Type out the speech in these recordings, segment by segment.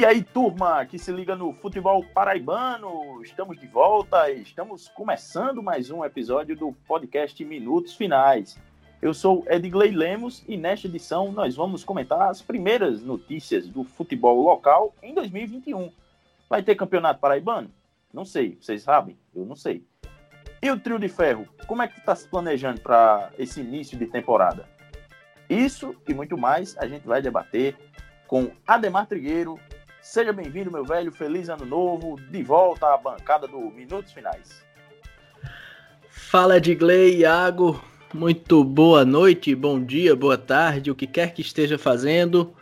E aí, turma que se liga no futebol paraibano, estamos de volta, estamos começando mais um episódio do podcast Minutos Finais. Eu sou Edgley Lemos e nesta edição nós vamos comentar as primeiras notícias do futebol local em 2021. Vai ter campeonato paraibano? Não sei, vocês sabem? Eu não sei. E o trio de ferro, como é que está se planejando para esse início de temporada? Isso e muito mais a gente vai debater com Ademar Trigueiro, Seja bem-vindo, meu velho. Feliz ano novo. De volta à bancada do Minutos Finais. Fala, Edgley, Iago. Muito boa noite, bom dia, boa tarde, o que quer que esteja fazendo.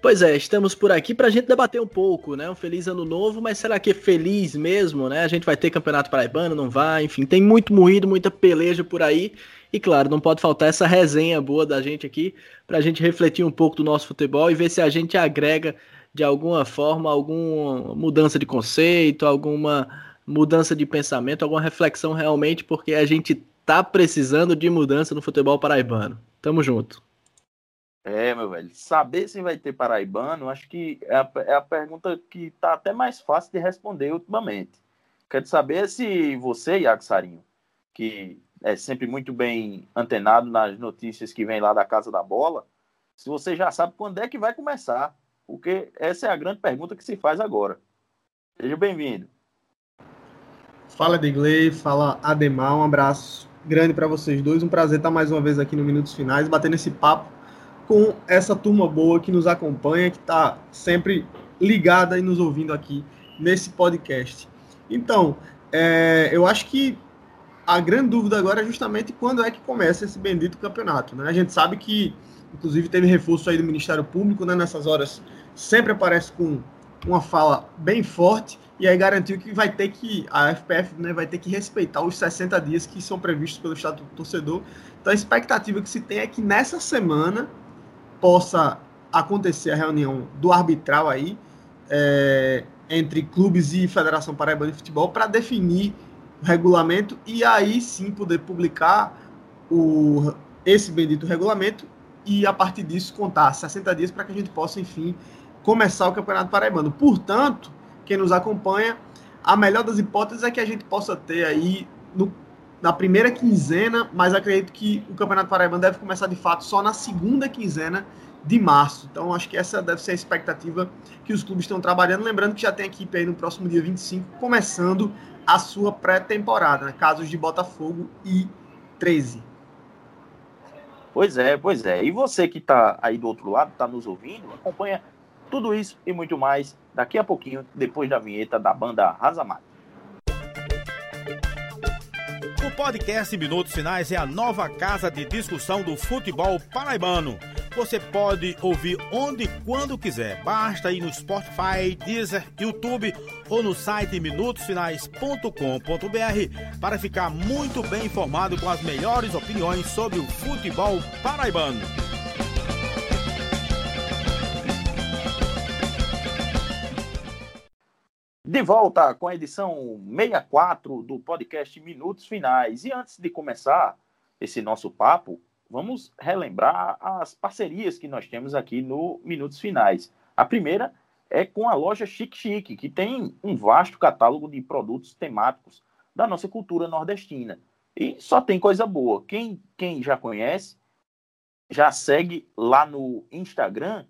Pois é, estamos por aqui para a gente debater um pouco, né? Um feliz ano novo, mas será que é feliz mesmo, né? A gente vai ter campeonato paraibano, não vai? Enfim, tem muito moído, muita peleja por aí. E claro, não pode faltar essa resenha boa da gente aqui para a gente refletir um pouco do nosso futebol e ver se a gente agrega de alguma forma, alguma mudança de conceito, alguma mudança de pensamento, alguma reflexão realmente, porque a gente tá precisando de mudança no futebol paraibano. Tamo junto. É, meu velho. Saber se vai ter paraibano, acho que é a, é a pergunta que tá até mais fácil de responder ultimamente. Quero saber se você, Iago Sarinho, que é sempre muito bem antenado nas notícias que vem lá da Casa da Bola, se você já sabe quando é que vai começar porque essa é a grande pergunta que se faz agora. Seja bem-vindo. Fala, Degley, fala Ademar, um abraço grande para vocês dois. Um prazer estar mais uma vez aqui no Minutos Finais, batendo esse papo com essa turma boa que nos acompanha, que está sempre ligada e nos ouvindo aqui nesse podcast. Então, é, eu acho que a grande dúvida agora é justamente quando é que começa esse bendito campeonato. Né? A gente sabe que, inclusive, teve reforço aí do Ministério Público né, nessas horas sempre aparece com uma fala bem forte e aí garantiu que vai ter que a FPF né, vai ter que respeitar os 60 dias que são previstos pelo Estatuto do Torcedor. Então a expectativa que se tem é que nessa semana possa acontecer a reunião do arbitral aí é, entre clubes e Federação Paraibana de Futebol para definir o regulamento e aí sim poder publicar o, esse bendito regulamento e a partir disso contar 60 dias para que a gente possa, enfim, começar o Campeonato Paraibano. Portanto, quem nos acompanha, a melhor das hipóteses é que a gente possa ter aí no, na primeira quinzena, mas acredito que o Campeonato Paraibano deve começar de fato só na segunda quinzena de março. Então, acho que essa deve ser a expectativa que os clubes estão trabalhando. Lembrando que já tem equipe aí no próximo dia 25, começando a sua pré-temporada, né? casos de Botafogo e 13. Pois é, pois é. E você que está aí do outro lado, está nos ouvindo, acompanha tudo isso e muito mais daqui a pouquinho, depois da vinheta da banda Razamata. O podcast Minutos Finais é a nova casa de discussão do futebol paraibano. Você pode ouvir onde e quando quiser. Basta ir no Spotify, Deezer, YouTube ou no site minutosfinais.com.br para ficar muito bem informado com as melhores opiniões sobre o futebol paraibano. De volta com a edição 64 do podcast Minutos Finais. E antes de começar esse nosso papo, vamos relembrar as parcerias que nós temos aqui no Minutos Finais. A primeira é com a loja Chique Chique, que tem um vasto catálogo de produtos temáticos da nossa cultura nordestina. E só tem coisa boa. Quem, quem já conhece, já segue lá no Instagram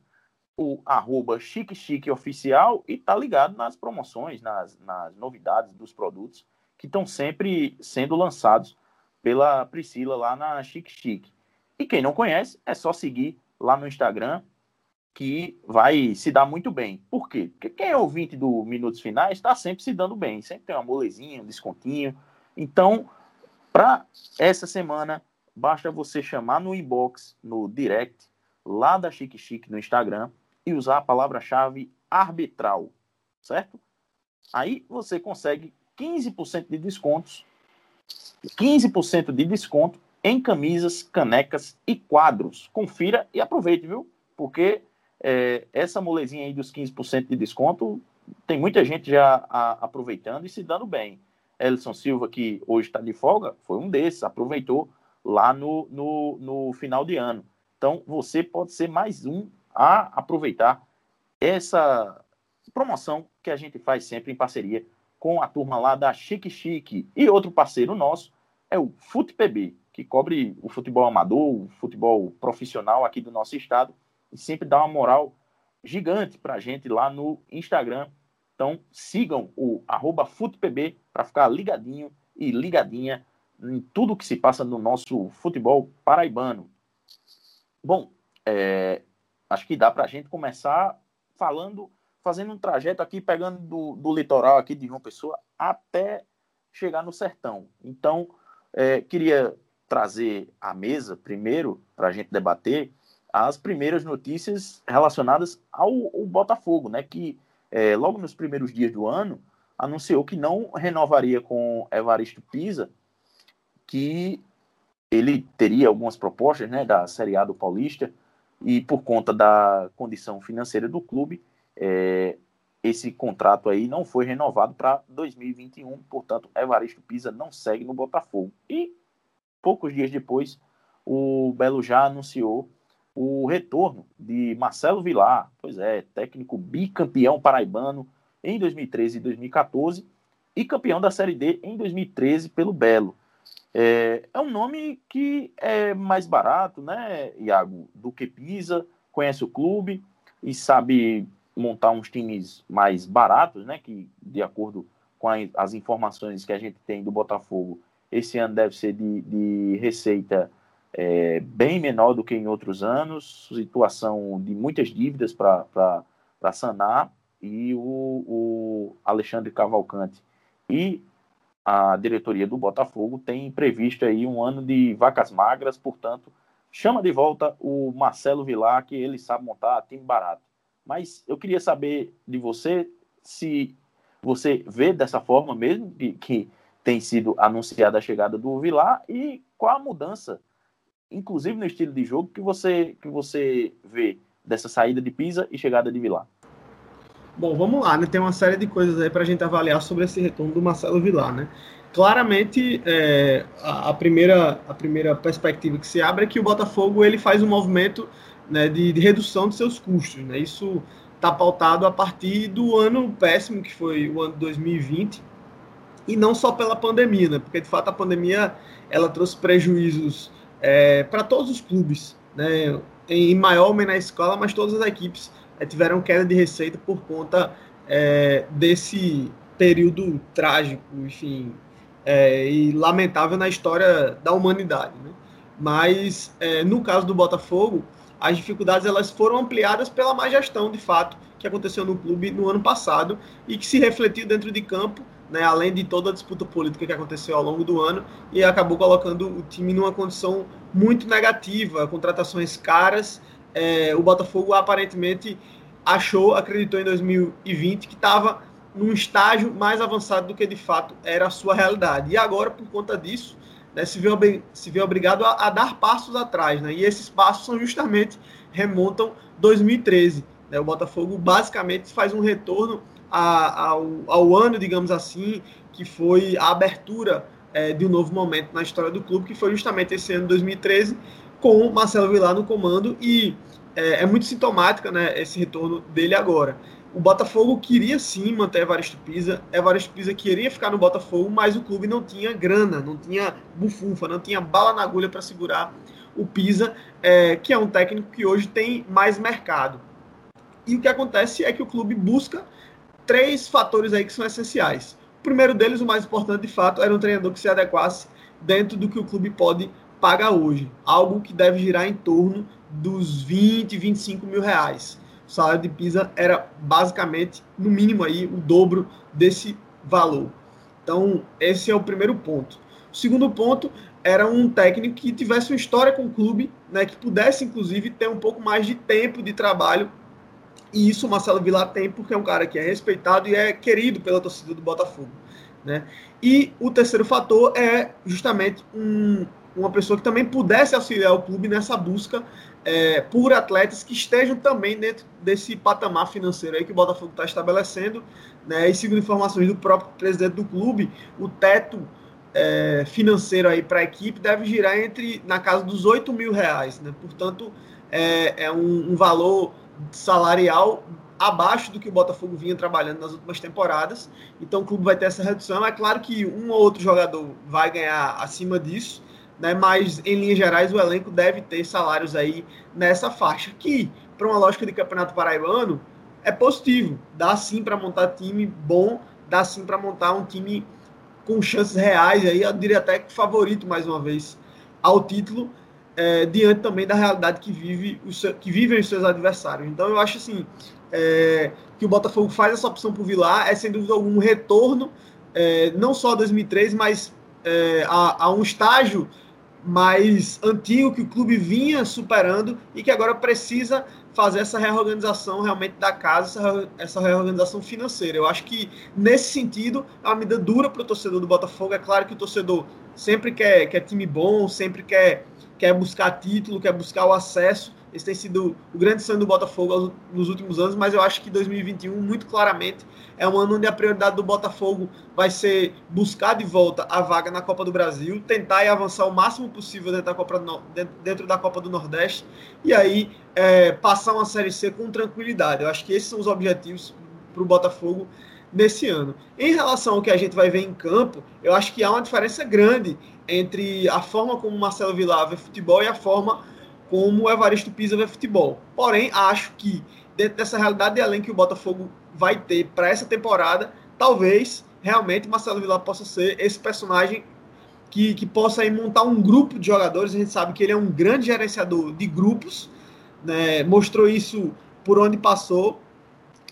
o arroba Chique Chique Oficial e tá ligado nas promoções, nas, nas novidades dos produtos que estão sempre sendo lançados pela Priscila lá na Chique Chique. E quem não conhece, é só seguir lá no Instagram que vai se dar muito bem. Por quê? Porque quem é ouvinte do Minutos Finais está sempre se dando bem, sempre tem uma molezinha, um descontinho. Então, para essa semana, basta você chamar no inbox, no direct, lá da Chique Chique no Instagram, e usar a palavra-chave arbitral, certo? Aí você consegue 15% de descontos, 15% de desconto em camisas, canecas e quadros. Confira e aproveite, viu? Porque é, essa molezinha aí dos 15% de desconto, tem muita gente já a, aproveitando e se dando bem. Elson Silva, que hoje está de folga, foi um desses, aproveitou lá no, no, no final de ano. Então, você pode ser mais um a aproveitar essa promoção que a gente faz sempre em parceria com a turma lá da Chique Chique. E outro parceiro nosso é o FutePB, que cobre o futebol amador, o futebol profissional aqui do nosso estado e sempre dá uma moral gigante para a gente lá no Instagram. Então sigam o FutePB para ficar ligadinho e ligadinha em tudo que se passa no nosso futebol paraibano. Bom, é, acho que dá para a gente começar falando, fazendo um trajeto aqui, pegando do, do litoral aqui de João Pessoa até chegar no sertão. Então, é, queria trazer à mesa, primeiro, para a gente debater, as primeiras notícias relacionadas ao, ao Botafogo, né? Que é, logo nos primeiros dias do ano anunciou que não renovaria com Evaristo Pisa, que ele teria algumas propostas né, da Série A do Paulista, e por conta da condição financeira do clube, é, esse contrato aí não foi renovado para 2021, portanto, Evaristo Pisa não segue no Botafogo. E poucos dias depois, o Belo já anunciou o retorno de Marcelo Vilar, pois é, técnico bicampeão paraibano em 2013 e 2014 e campeão da Série D em 2013 pelo Belo. É, é um nome que é mais barato, né, Iago, do que Pisa, conhece o clube e sabe montar uns times mais baratos, né, que de acordo com a, as informações que a gente tem do Botafogo, esse ano deve ser de, de receita é, bem menor do que em outros anos, situação de muitas dívidas para sanar, e o, o Alexandre Cavalcante e a diretoria do Botafogo tem previsto aí um ano de vacas magras, portanto, chama de volta o Marcelo Vilar, que ele sabe montar time barato. Mas eu queria saber de você se você vê dessa forma mesmo, que, que tem sido anunciada a chegada do Vilar, e qual a mudança, inclusive no estilo de jogo, que você, que você vê dessa saída de Pisa e chegada de Vilar. Bom, vamos lá, né? Tem uma série de coisas aí para a gente avaliar sobre esse retorno do Marcelo Vilar, né? Claramente, é, a, a, primeira, a primeira perspectiva que se abre é que o Botafogo ele faz um movimento né, de, de redução de seus custos, né? Isso está pautado a partir do ano péssimo que foi o ano 2020 e não só pela pandemia, né? Porque de fato a pandemia ela trouxe prejuízos é, para todos os clubes, né? Em maior ou menor escala, mas todas as equipes é, tiveram queda de receita por conta é, desse período trágico, enfim, é, e lamentável na história da humanidade. Né? Mas no caso do Botafogo, as dificuldades elas foram ampliadas pela má gestão, de fato, que aconteceu no clube no ano passado e que se refletiu dentro de campo, né, além de toda a disputa política que aconteceu ao longo do ano e acabou colocando o time numa condição muito negativa, contratações caras é, o Botafogo aparentemente achou, acreditou em 2020 que estava num estágio mais avançado do que de fato era a sua realidade. E agora, por conta disso, né, se, vê, se vê obrigado a, a, dar passos atrás. Né? E esses passos são justamente remontam 2013. Né? O Botafogo basicamente faz um retorno a, ao, ao, ano, digamos assim, que foi a abertura é, de um novo momento na história do clube, que foi justamente esse ano 2013, com Marcelo Vilar no comando e é, é, muito sintomática né, esse retorno dele agora. O Botafogo queria sim manter Evaristo Pisa, Evaristo Pisa queria ficar no Botafogo, mas o clube não tinha grana, não tinha bufunfa, não tinha bala na agulha para segurar o Pisa, é, que é um técnico que hoje tem mais mercado. E o que acontece é que o clube busca três fatores aí que são essenciais. O primeiro deles, o mais importante de fato, era um treinador que se adequasse dentro do que o clube pode paga hoje, algo que deve girar em torno dos 20, 25 mil reais. O salário de Pisa era basicamente, no mínimo aí, o dobro desse valor. Então, esse é o primeiro ponto. O segundo ponto era um técnico que tivesse uma história com o clube, né, que pudesse, inclusive, ter um pouco mais de tempo de trabalho. E isso o Marcelo Vilar tem, porque é um cara que é respeitado e é querido pela torcida do Botafogo. Né? E o terceiro fator é justamente um, uma pessoa que também pudesse auxiliar o clube nessa busca é, por atletas que estejam também dentro desse patamar financeiro aí que o Botafogo está estabelecendo. Né? E segundo informações do próprio presidente do clube, o teto é, financeiro aí para a equipe deve girar entre na casa dos 8 mil reais. Né? Portanto, é, é um, um valor salarial abaixo do que o Botafogo vinha trabalhando nas últimas temporadas. Então o clube vai ter essa redução. É claro que um ou outro jogador vai ganhar acima disso, né? mas em linhas gerais o elenco deve ter salários aí nessa faixa, que para uma lógica de campeonato paraibano é positivo. Dá sim para montar time bom, dá sim para montar um time com chances reais, aí eu diria até que favorito mais uma vez ao título é, diante também da realidade que, vive os, que vivem os seus adversários. Então eu acho assim é, que o Botafogo faz essa opção por Vilar é sem dúvida algum um retorno, é, não só a 2003, mas é, a, a, um estágio mais antigo que o clube vinha superando e que agora precisa fazer essa reorganização realmente da casa, essa, reorganização financeira. Eu acho que nesse sentido é uma medida dura para o torcedor do Botafogo. É claro que o torcedor sempre quer, quer time bom, sempre quer quer buscar título, quer buscar o acesso. Esse tem sido o grande sonho do Botafogo nos últimos anos, mas eu acho que 2021, muito claramente, é um ano onde a prioridade do Botafogo vai ser buscar de volta a vaga na Copa do Brasil, tentar e avançar o máximo possível dentro da Copa do, dentro da Copa do Nordeste e aí é, passar uma Série C com tranquilidade. Eu acho que esses são os objetivos para o Botafogo nesse ano. Em relação ao que a gente vai ver em campo, eu acho que há uma diferença grande entre a forma como Marcelo Vilar vê futebol e a forma como o Evaristo Pisa vê futebol. Porém, acho que dentro dessa realidade de elenco que o Botafogo vai ter para essa temporada, talvez realmente Marcelo Vilar possa ser esse personagem que, que possa aí montar um grupo de jogadores. A gente sabe que ele é um grande gerenciador de grupos, né? mostrou isso por onde passou.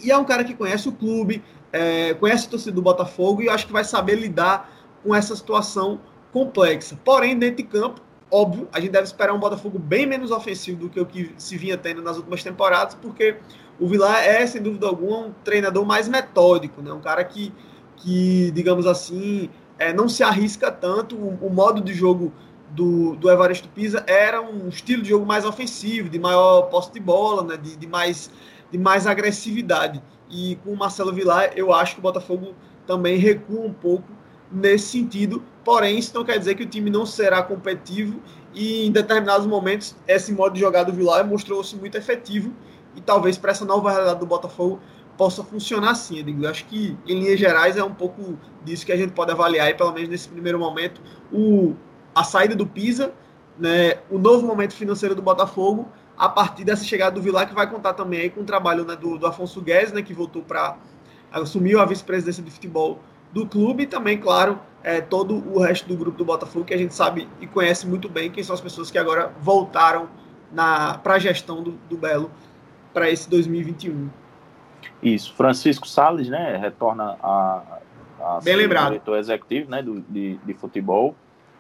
E é um cara que conhece o clube, é, conhece o torcedor do Botafogo e acho que vai saber lidar com essa situação complexa. Porém, dentro de campo, óbvio, a gente deve esperar um Botafogo bem menos ofensivo do que o que se vinha tendo nas últimas temporadas, porque o Vilar é, sem dúvida alguma, um treinador mais metódico, né? um cara que, que digamos assim, é, não se arrisca tanto. O, o, modo de jogo do, do Evaristo Pisa era um estilo de jogo mais ofensivo, de maior posse de bola, né? de, de, mais, de mais agressividade. E com o Marcelo Vilar, eu acho que o Botafogo também recua um pouco nesse sentido. Porém, isso não quer dizer que o time não será competitivo e em determinados momentos esse modo de jogar do Vilar mostrou-se muito efetivo e talvez para essa nova realidade do Botafogo possa funcionar assim. Eu acho que em linhas gerais é um pouco disso que a gente pode avaliar aí, pelo menos nesse primeiro momento, o, a saída do Pisa, né, o novo momento financeiro do Botafogo, a partir dessa chegada do Vilar, que vai contar também aí com o trabalho né, do, do Afonso Guedes, né, que voltou para assumiu a vice-presidência de futebol do clube e também, claro, é, todo o resto do grupo do Botafogo, que a gente sabe e conhece muito bem quem são as pessoas que agora voltaram para a gestão do, do Belo para esse 2021. Isso, Francisco Salles, né, retorna a, a Bem lembrado. diretor executivo né, do, de, de futebol.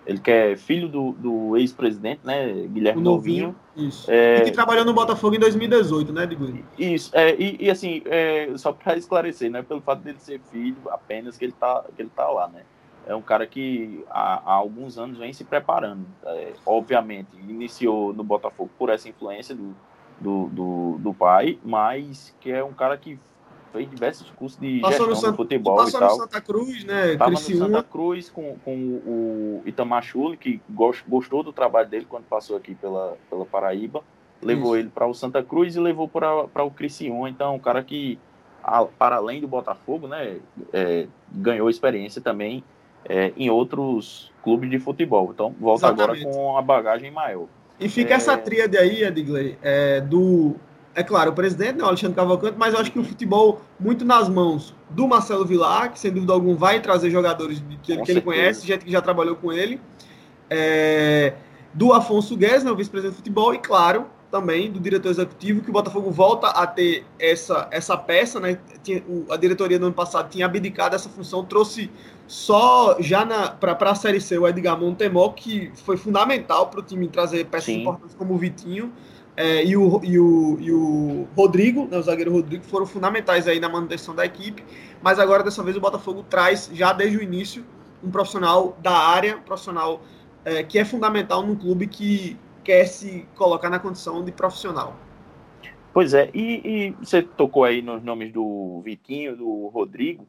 Ele que é filho do, do ex-presidente, né, Guilherme o Novinho. Novinho. Isso. É... E que trabalhou no Botafogo em 2018, né, Diguri? Isso. É, e, e, assim, é, só para esclarecer, né, pelo fato dele ser filho apenas que ele tá, que ele tá lá, né. É um cara que há, há alguns anos vem se preparando. É, obviamente, iniciou no Botafogo por essa influência do, do, do, do pai, mas que é um cara que fez diversos cursos de passou gestão no futebol passou e tal. no Santa Cruz, né? Tava Criciúma. no Santa Cruz com, com o Itamar Chuli, que gostou do trabalho dele quando passou aqui pela, pela Paraíba. Levou Isso. ele para o Santa Cruz e levou para o Criciúma. Então, um cara que, a, para além do Botafogo, né, é, ganhou experiência também é, em outros clubes de futebol. Então, volta Exatamente. agora com a bagagem maior. E fica é... essa tríade aí, Edgley, é, do é claro, o presidente, né, o Alexandre Cavalcante, mas eu acho que o futebol muito nas mãos do Marcelo Vilar, que sem dúvida alguma vai trazer jogadores que, ele, que ele conhece, gente que já trabalhou com ele, é, do Afonso Guedes, né, o vice-presidente de futebol, e claro, também do diretor executivo, que o Botafogo volta a ter essa, essa peça, né? Tinha, o, a diretoria do ano passado tinha abdicado dessa função, trouxe só já para a Série C o Edgar Montemó, que foi fundamental para o time trazer peças Sim. importantes como o Vitinho é, e, o, e, o, e o Rodrigo, né, o zagueiro Rodrigo, foram fundamentais aí na manutenção da equipe, mas agora dessa vez o Botafogo traz, já desde o início, um profissional da área, um profissional é, que é fundamental num clube que quer se colocar na condição de profissional. Pois é, e, e você tocou aí nos nomes do Vitinho, do Rodrigo,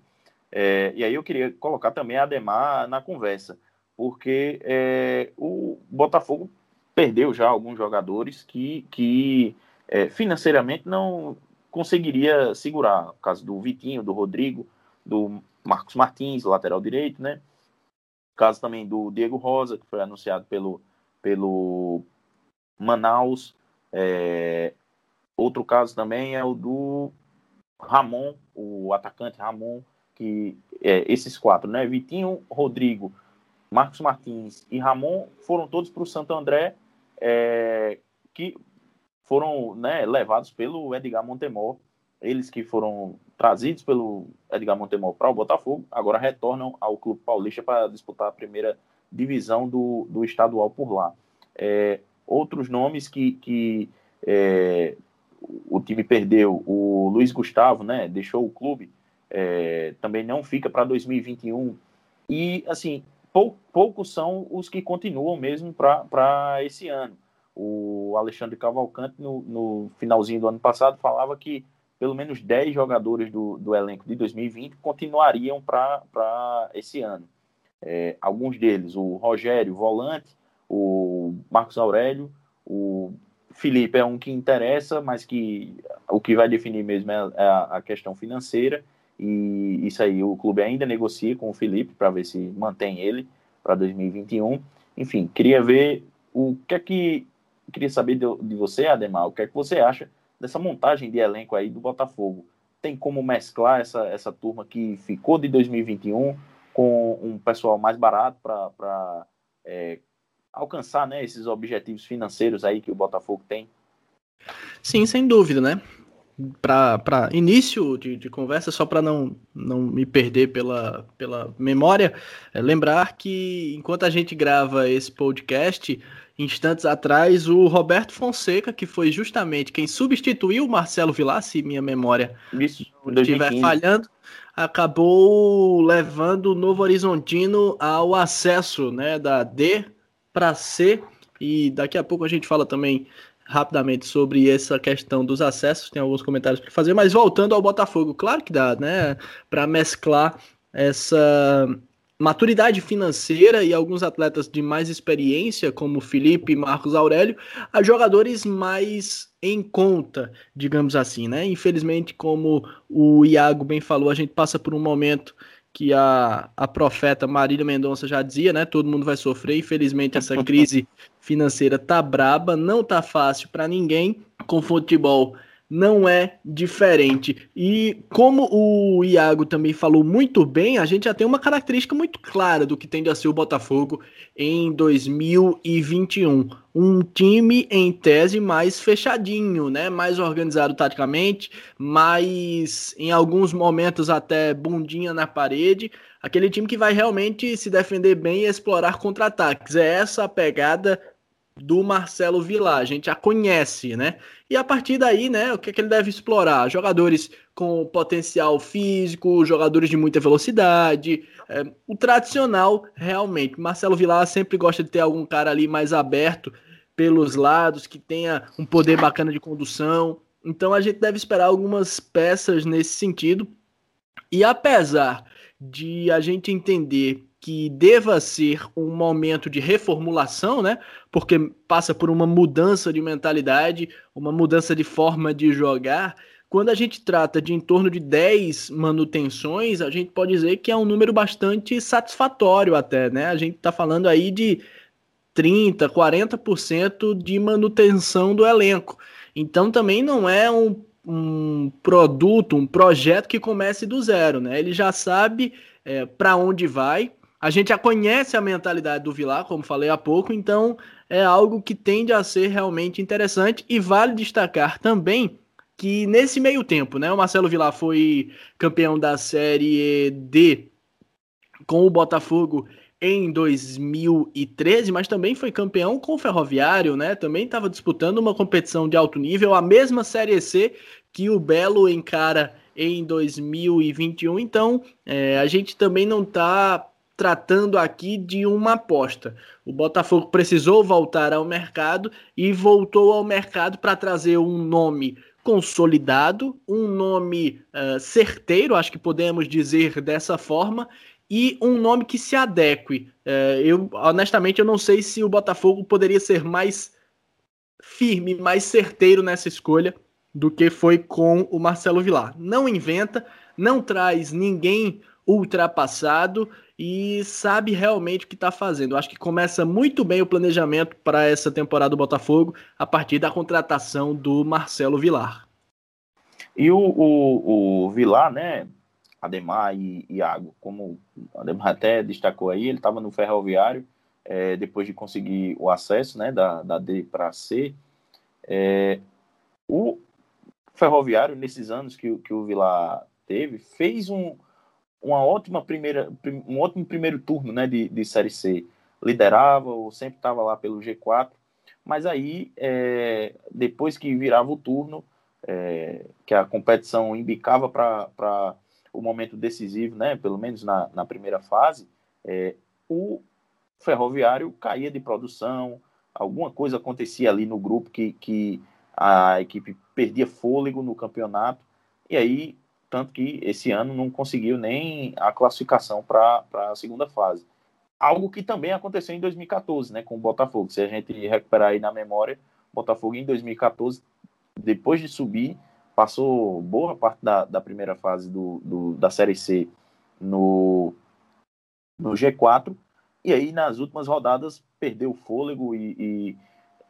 é, e aí eu queria colocar também a Ademar na conversa, porque é, o Botafogo perdeu já alguns jogadores que, que é, financeiramente não, conseguiria segurar. O caso do Vitinho, do Rodrigo, do Marcos Martins, lateral direito, né? O caso também do Diego Rosa, que foi anunciado pelo, pelo Manaus. É... Outro caso também é o do Ramon, o atacante Ramon, que é, esses quatro, né? Vitinho, Rodrigo, Marcos Martins e Ramon foram todos para o Santo André, é, que foram né, levados pelo Edgar Montemor. Eles que foram trazidos pelo Edgar Montemor para o Botafogo, agora retornam ao Clube Paulista para disputar a primeira divisão do, do estadual por lá. É, outros nomes que, que é, o time perdeu, o Luiz Gustavo, né, deixou o clube, é, também não fica para 2021. E, assim, pou, poucos são os que continuam mesmo para esse ano. O Alexandre Cavalcante, no, no, finalzinho do ano passado, falava que pelo menos 10 jogadores do, do elenco de 2020 continuariam para esse ano. É, alguns deles, o Rogério, volante, o Marcos Aurélio, o Felipe é um que interessa, mas que o que vai definir mesmo é a, é a questão financeira. E isso aí, o clube ainda negocia com o Felipe para ver se mantém ele para 2021. Enfim, queria ver o que é que. Queria saber de, de você, Ademar, o que é que você acha dessa montagem de elenco aí do Botafogo? Tem como mesclar essa, essa turma que ficou de 2021 com um pessoal mais barato para é, alcançar né, esses objetivos financeiros aí que o Botafogo tem? Sim, sem dúvida, né? Para início de, de, conversa, só para não, não me perder pela, pela memória, é lembrar que enquanto a gente grava esse podcast, instantes atrás, o Roberto Fonseca, que foi justamente quem substituiu o Marcelo Vilar, se minha memória estiver falhando, acabou levando o Novo Horizontino ao acesso né, da D para C. E daqui a pouco a gente fala também rapidamente sobre essa questão dos acessos, tem alguns comentários para fazer, mas voltando ao Botafogo, claro que dá, né, para mesclar essa maturidade financeira e alguns atletas de mais experiência, como Felipe e Marcos Aurélio, a jogadores mais em conta, digamos assim, né? Infelizmente, como o Iago bem falou, a gente passa por um momento que a, a profeta Marília Mendonça já dizia, né? Todo mundo vai sofrer. Infelizmente, essa crise financeira tá braba, não tá fácil para ninguém. Com futebol não é diferente. E como o Iago também falou muito bem, a gente já tem uma característica muito clara do que tende a ser o Botafogo em 2021. Um time em tese mais fechadinho, né? Mais organizado taticamente, mais em alguns momentos até bundinha na parede. Aquele time que vai realmente se defender bem e explorar contra-ataques. É essa a pegada do Marcelo Vilar. A gente já conhece, né? E a partir daí, né, o que, é que ele deve explorar? Jogadores com potencial físico, jogadores de muita velocidade, é, o tradicional, realmente. Marcelo Vilar sempre gosta de ter algum cara ali mais aberto pelos lados, que tenha um poder bacana de condução. Então a gente deve esperar algumas peças nesse sentido. E apesar de a gente entender que deva ser um momento de reformulação, né? Porque passa por uma mudança de mentalidade, uma mudança de forma de jogar. Quando a gente trata de em torno de 10 manutenções, a gente pode dizer que é um número bastante satisfatório até, né? A gente está falando aí de 30, 40% de manutenção do elenco. Então também não é um, um produto, um projeto que comece do zero, né? Ele já sabe é, para onde vai, a gente já conhece a mentalidade do Vilar, como falei há pouco, então é algo que tende a ser realmente interessante e vale destacar também que nesse meio tempo, né, o Marcelo Vilar foi campeão da Série D com o Botafogo em 2013, mas também foi campeão com o Ferroviário, né? Também estava disputando uma competição de alto nível, a mesma Série C que o Belo encara em 2021. Então, é, a gente também não está tratando aqui de uma aposta. O Botafogo precisou voltar ao mercado e voltou ao mercado para trazer um nome consolidado, um nome uh, certeiro, acho que podemos dizer dessa forma, e um nome que se adeque. Uh, eu honestamente eu não sei se o Botafogo poderia ser mais firme, mais certeiro nessa escolha do que foi com o Marcelo Vilar. Não inventa, não traz ninguém ultrapassado e sabe realmente o que está fazendo. Acho que começa muito bem o planejamento para essa temporada do Botafogo a partir da contratação do Marcelo Vilar. E o, o, o Vilar, né, Ademar e Iago, como Ademar até destacou aí, ele estava no Ferroviário, é, depois de conseguir o acesso né, da, da D para C. É, o Ferroviário, nesses anos que, que o Vilar teve, fez um, uma ótima primeira, um ótimo primeiro turno né, de, de Série C. Liderava ou sempre estava lá pelo G4, mas aí, é, depois que virava o turno, é, que a competição embicava para o momento decisivo, né, pelo menos na, na primeira fase, é, o Ferroviário caía de produção, alguma coisa acontecia ali no grupo que, que a equipe perdia fôlego no campeonato, e aí tanto que esse ano não conseguiu nem a classificação para a segunda fase. Algo que também aconteceu em 2014, né, com o Botafogo. Se a gente recuperar aí na memória, o Botafogo em 2014, depois de subir, passou boa parte da, da primeira fase do, do, da Série C no, no G4, e aí nas últimas rodadas perdeu o fôlego e, e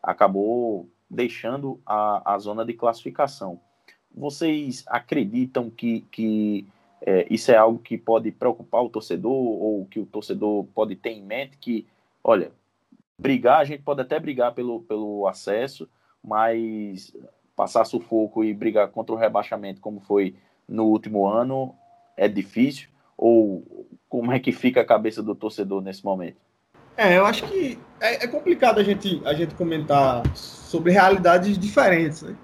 acabou deixando a, a zona de classificação. Vocês acreditam que, que é, isso é algo que pode preocupar o torcedor ou que o torcedor pode ter em mente que, olha, brigar, a gente pode até brigar pelo, pelo acesso, mas passar sufoco e brigar contra o rebaixamento, como foi no último ano, é difícil? Ou como é que fica a cabeça do torcedor nesse momento? É, eu acho que é, é complicado a gente, a gente comentar sobre realidades diferentes, né?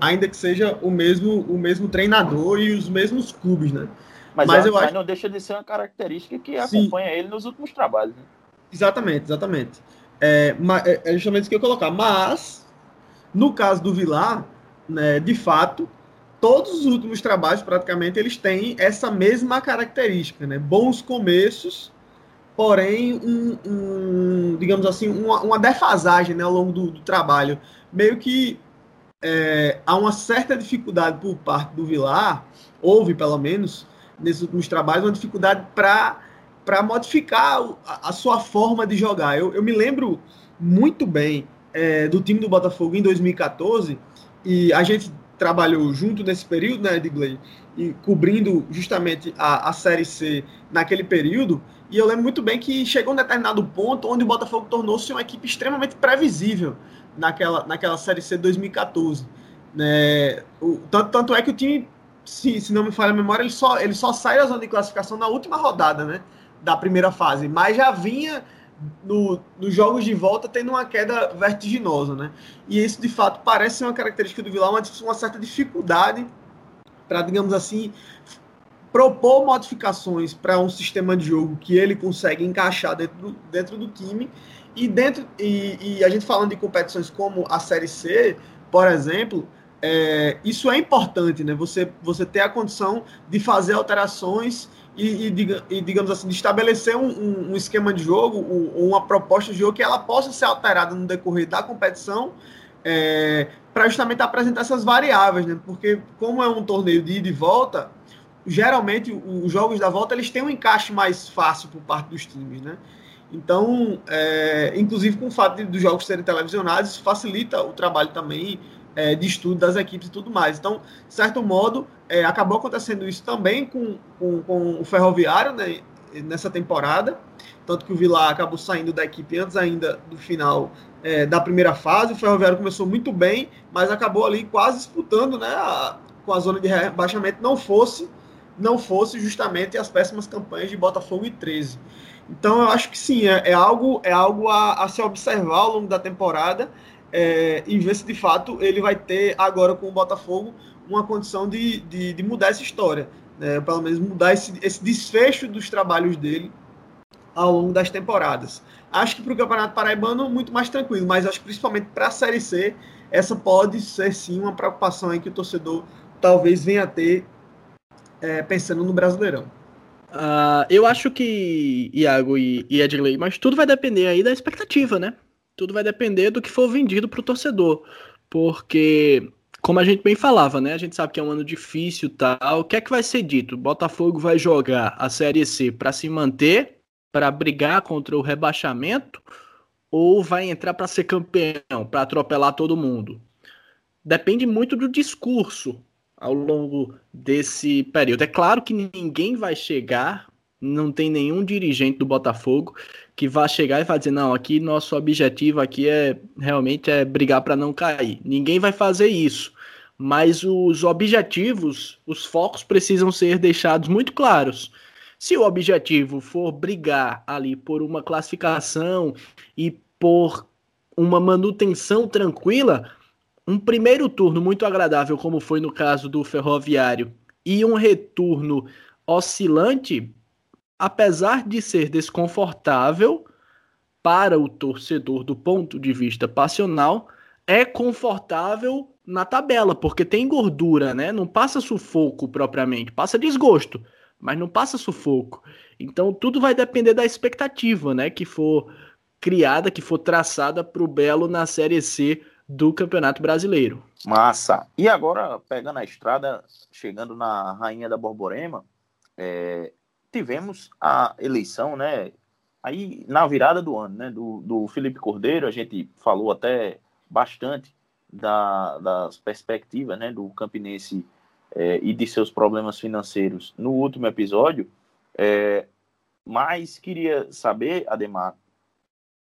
Ainda que seja o mesmo, o mesmo treinador e os mesmos clubes, né? Mas, mas eu, acho... não deixa de ser uma característica que Sim. acompanha ele nos últimos trabalhos. Né? Exatamente, exatamente. É, é, é justamente isso que eu ia colocar. Mas, no caso do Vilar, né, de fato, todos os últimos trabalhos, praticamente, eles têm essa mesma característica, né? Bons começos, porém, um, um digamos assim, uma, uma defasagem né, ao longo do, do trabalho. Meio que é, há uma certa dificuldade por parte do Vilar, houve pelo menos nesses últimos trabalhos, uma dificuldade para modificar a, a, sua forma de jogar. Eu, eu me lembro muito bem é, do time do Botafogo em 2014 e a gente trabalhou junto nesse período, né, Edgley, e cobrindo justamente a, a Série C naquele período. E eu lembro muito bem que chegou um determinado ponto onde o Botafogo tornou-se uma equipe extremamente previsível naquela, naquela Série C de 2014. Né? O, tanto, tanto é que o time, se, se não me falha a memória, ele só, ele só sai da zona de classificação na última rodada né? da primeira fase, mas já vinha no, nos jogos de volta tendo uma queda vertiginosa. Né? E isso, de fato, parece ser uma característica do Vilar, uma, uma certa dificuldade para, digamos assim, propor modificações para um sistema de jogo que ele consegue encaixar dentro do, dentro do time e dentro e, e, a gente falando de competições como a Série C, por exemplo, é, isso é importante, né? Você, você ter a condição de fazer alterações e, e, e digamos assim, de estabelecer um, um, um esquema de jogo, um, uma proposta de jogo que ela possa ser alterada no decorrer da competição é, para justamente apresentar essas variáveis, né? Porque como é um torneio de ida e volta, geralmente os jogos da volta eles têm um encaixe mais fácil por parte dos times, né? Então, é, inclusive com o fato de, dos jogos serem televisionados, isso facilita o trabalho também é, de estudo das equipes e tudo mais. Então, de certo modo, é, acabou acontecendo isso também com, com, com, o Ferroviário né, nessa temporada, tanto que o Vilar acabou saindo da equipe antes ainda do final é, da primeira fase. O Ferroviário começou muito bem, mas acabou ali quase disputando né, a, com a zona de rebaixamento, não fosse, não fosse justamente as péssimas campanhas de Botafogo e 13. Então eu acho que sim, é, é algo, é algo a, a, se observar ao longo da temporada é, e ver se de fato ele vai ter agora com o Botafogo uma condição de, de, de mudar essa história, né? pelo menos mudar esse, esse desfecho dos trabalhos dele ao longo das temporadas. Acho que para o Campeonato Paraibano muito mais tranquilo, mas acho que principalmente para a Série C essa pode ser sim uma preocupação aí que o torcedor talvez venha a ter é, pensando no Brasileirão. Uh, eu acho que Iago e, e Edgley, mas tudo vai depender aí da expectativa, né? Tudo vai depender do que for vendido para o torcedor. Porque como a gente bem falava, né? A gente sabe que é um ano difícil tal. O que é que vai ser dito? Botafogo vai jogar a Série C para se manter, para brigar contra o rebaixamento, ou vai entrar para ser campeão, para atropelar todo mundo? Depende muito do discurso ao longo desse período. É claro que ninguém vai chegar, não tem nenhum dirigente do Botafogo que vai chegar e vai dizer não, aqui nosso objetivo aqui é realmente é brigar para não cair. Ninguém vai fazer isso. Mas os objetivos, os focos precisam ser deixados muito claros. Se o objetivo for brigar ali por uma classificação e por uma manutenção tranquila, um primeiro turno muito agradável, como foi no caso do Ferroviário, e um retorno oscilante, apesar de ser desconfortável para o torcedor do ponto de vista passional, é confortável na tabela, porque tem gordura, né? Não passa sufoco propriamente, passa desgosto, mas não passa sufoco. Então tudo vai depender da expectativa, né, que for criada, que for traçada para o Belo na Série C do Campeonato Brasileiro. Massa. E agora, pegando a estrada, chegando na Rainha da Borborema, é, tivemos a eleição, né? Aí na virada do ano, né? Do, do Felipe Cordeiro, a gente falou até bastante da, das perspectivas, né? Do Campinense é, e de seus problemas financeiros no último episódio. É, mas queria saber, Ademar,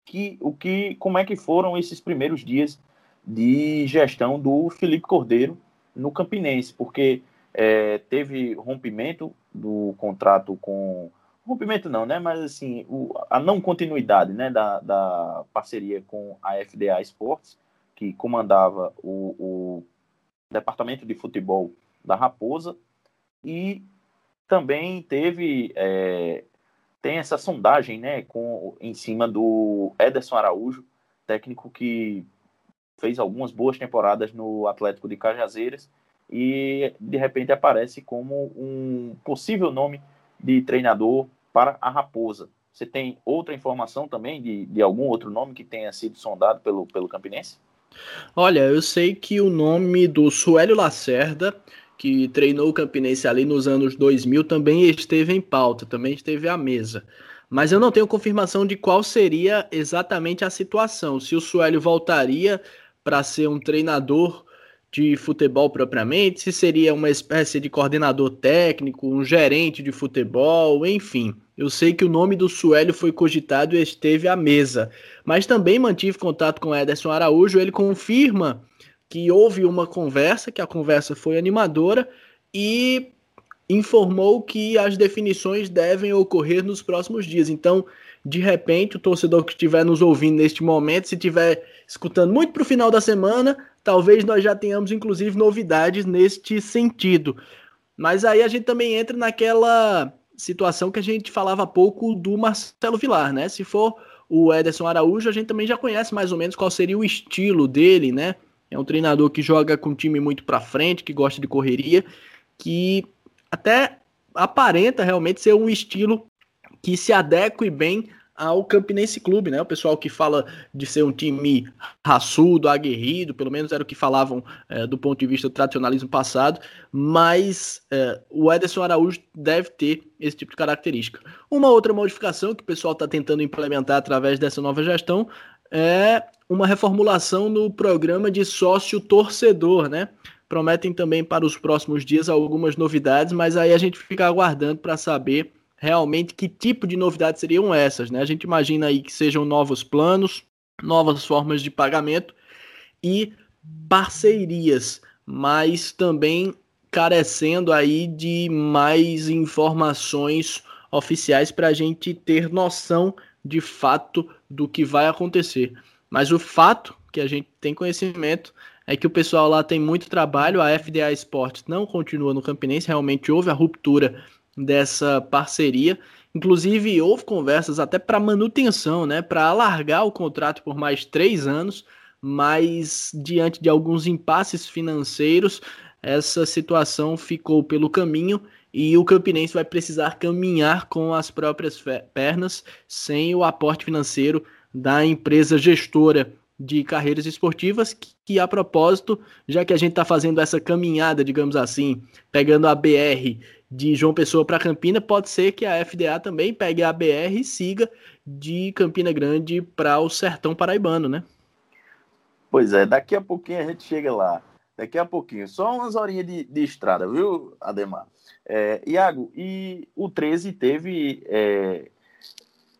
que, o que, como é que foram esses primeiros dias de gestão do Felipe Cordeiro no Campinense, porque é, teve rompimento do contrato com rompimento não, né? Mas assim, o, a não continuidade, né, da, da parceria com a FDA Esportes, que comandava o, o departamento de futebol da Raposa, e também teve é, tem essa sondagem, né, com em cima do Ederson Araújo, técnico que fez algumas boas temporadas no Atlético de Cajazeiras e de repente aparece como um possível nome de treinador para a Raposa. Você tem outra informação também de, de algum outro nome que tenha sido sondado pelo, pelo Campinense? Olha, eu sei que o nome do Suélio Lacerda, que treinou o Campinense ali nos anos 2000, também esteve em pauta, também esteve à mesa. Mas eu não tenho confirmação de qual seria exatamente a situação. Se o Suélio voltaria para ser um treinador de futebol propriamente, se seria uma espécie de coordenador técnico, um gerente de futebol, enfim. Eu sei que o nome do Suélio foi cogitado e esteve à mesa, mas também mantive contato com Ederson Araújo. Ele confirma que houve uma conversa, que a conversa foi animadora e informou que as definições devem ocorrer nos próximos dias. Então, de repente, o torcedor que estiver nos ouvindo neste momento, se estiver escutando muito para o final da semana, talvez nós já tenhamos, inclusive, novidades neste sentido. Mas aí a gente também entra naquela situação que a gente falava há pouco do Marcelo Vilar, né? Se for o Ederson Araújo, a gente também já conhece mais ou menos qual seria o estilo dele, né? É um treinador que joga com o time muito para frente, que gosta de correria, que até aparenta realmente ser um estilo que se adeque bem ao Campinense Clube, né? O pessoal que fala de ser um time raçudo, aguerrido, pelo menos era o que falavam é, do ponto de vista do tradicionalismo passado, mas é, o Ederson Araújo deve ter esse tipo de característica. Uma outra modificação que o pessoal está tentando implementar através dessa nova gestão é uma reformulação no programa de sócio torcedor, né? Prometem também para os próximos dias algumas novidades, mas aí a gente fica aguardando para saber realmente que tipo de novidades seriam essas, né? A gente imagina aí que sejam novos planos, novas formas de pagamento e parcerias, mas também carecendo aí de mais informações oficiais para a gente ter noção de fato do que vai acontecer. Mas o fato que a gente tem conhecimento é que o pessoal lá tem muito trabalho, a FDA Esportes não continua no Campinense, realmente houve a ruptura dessa parceria. Inclusive, houve conversas até para manutenção, né, para alargar o contrato por mais três anos, mas diante de alguns impasses financeiros, essa situação ficou pelo caminho e o Campinense vai precisar caminhar com as próprias pernas, sem o aporte financeiro da empresa gestora de carreiras esportivas, que, que, a propósito, já que a gente está fazendo essa caminhada, digamos assim, pegando a BR de João Pessoa para Campina, pode ser que a FDA também pegue a BR e siga de Campina Grande para o sertão paraibano, né? Pois é, daqui a pouquinho a gente chega lá. Daqui a pouquinho. Só umas horinhas de, de estrada, viu, Ademar? É, Iago, e o 13 teve é,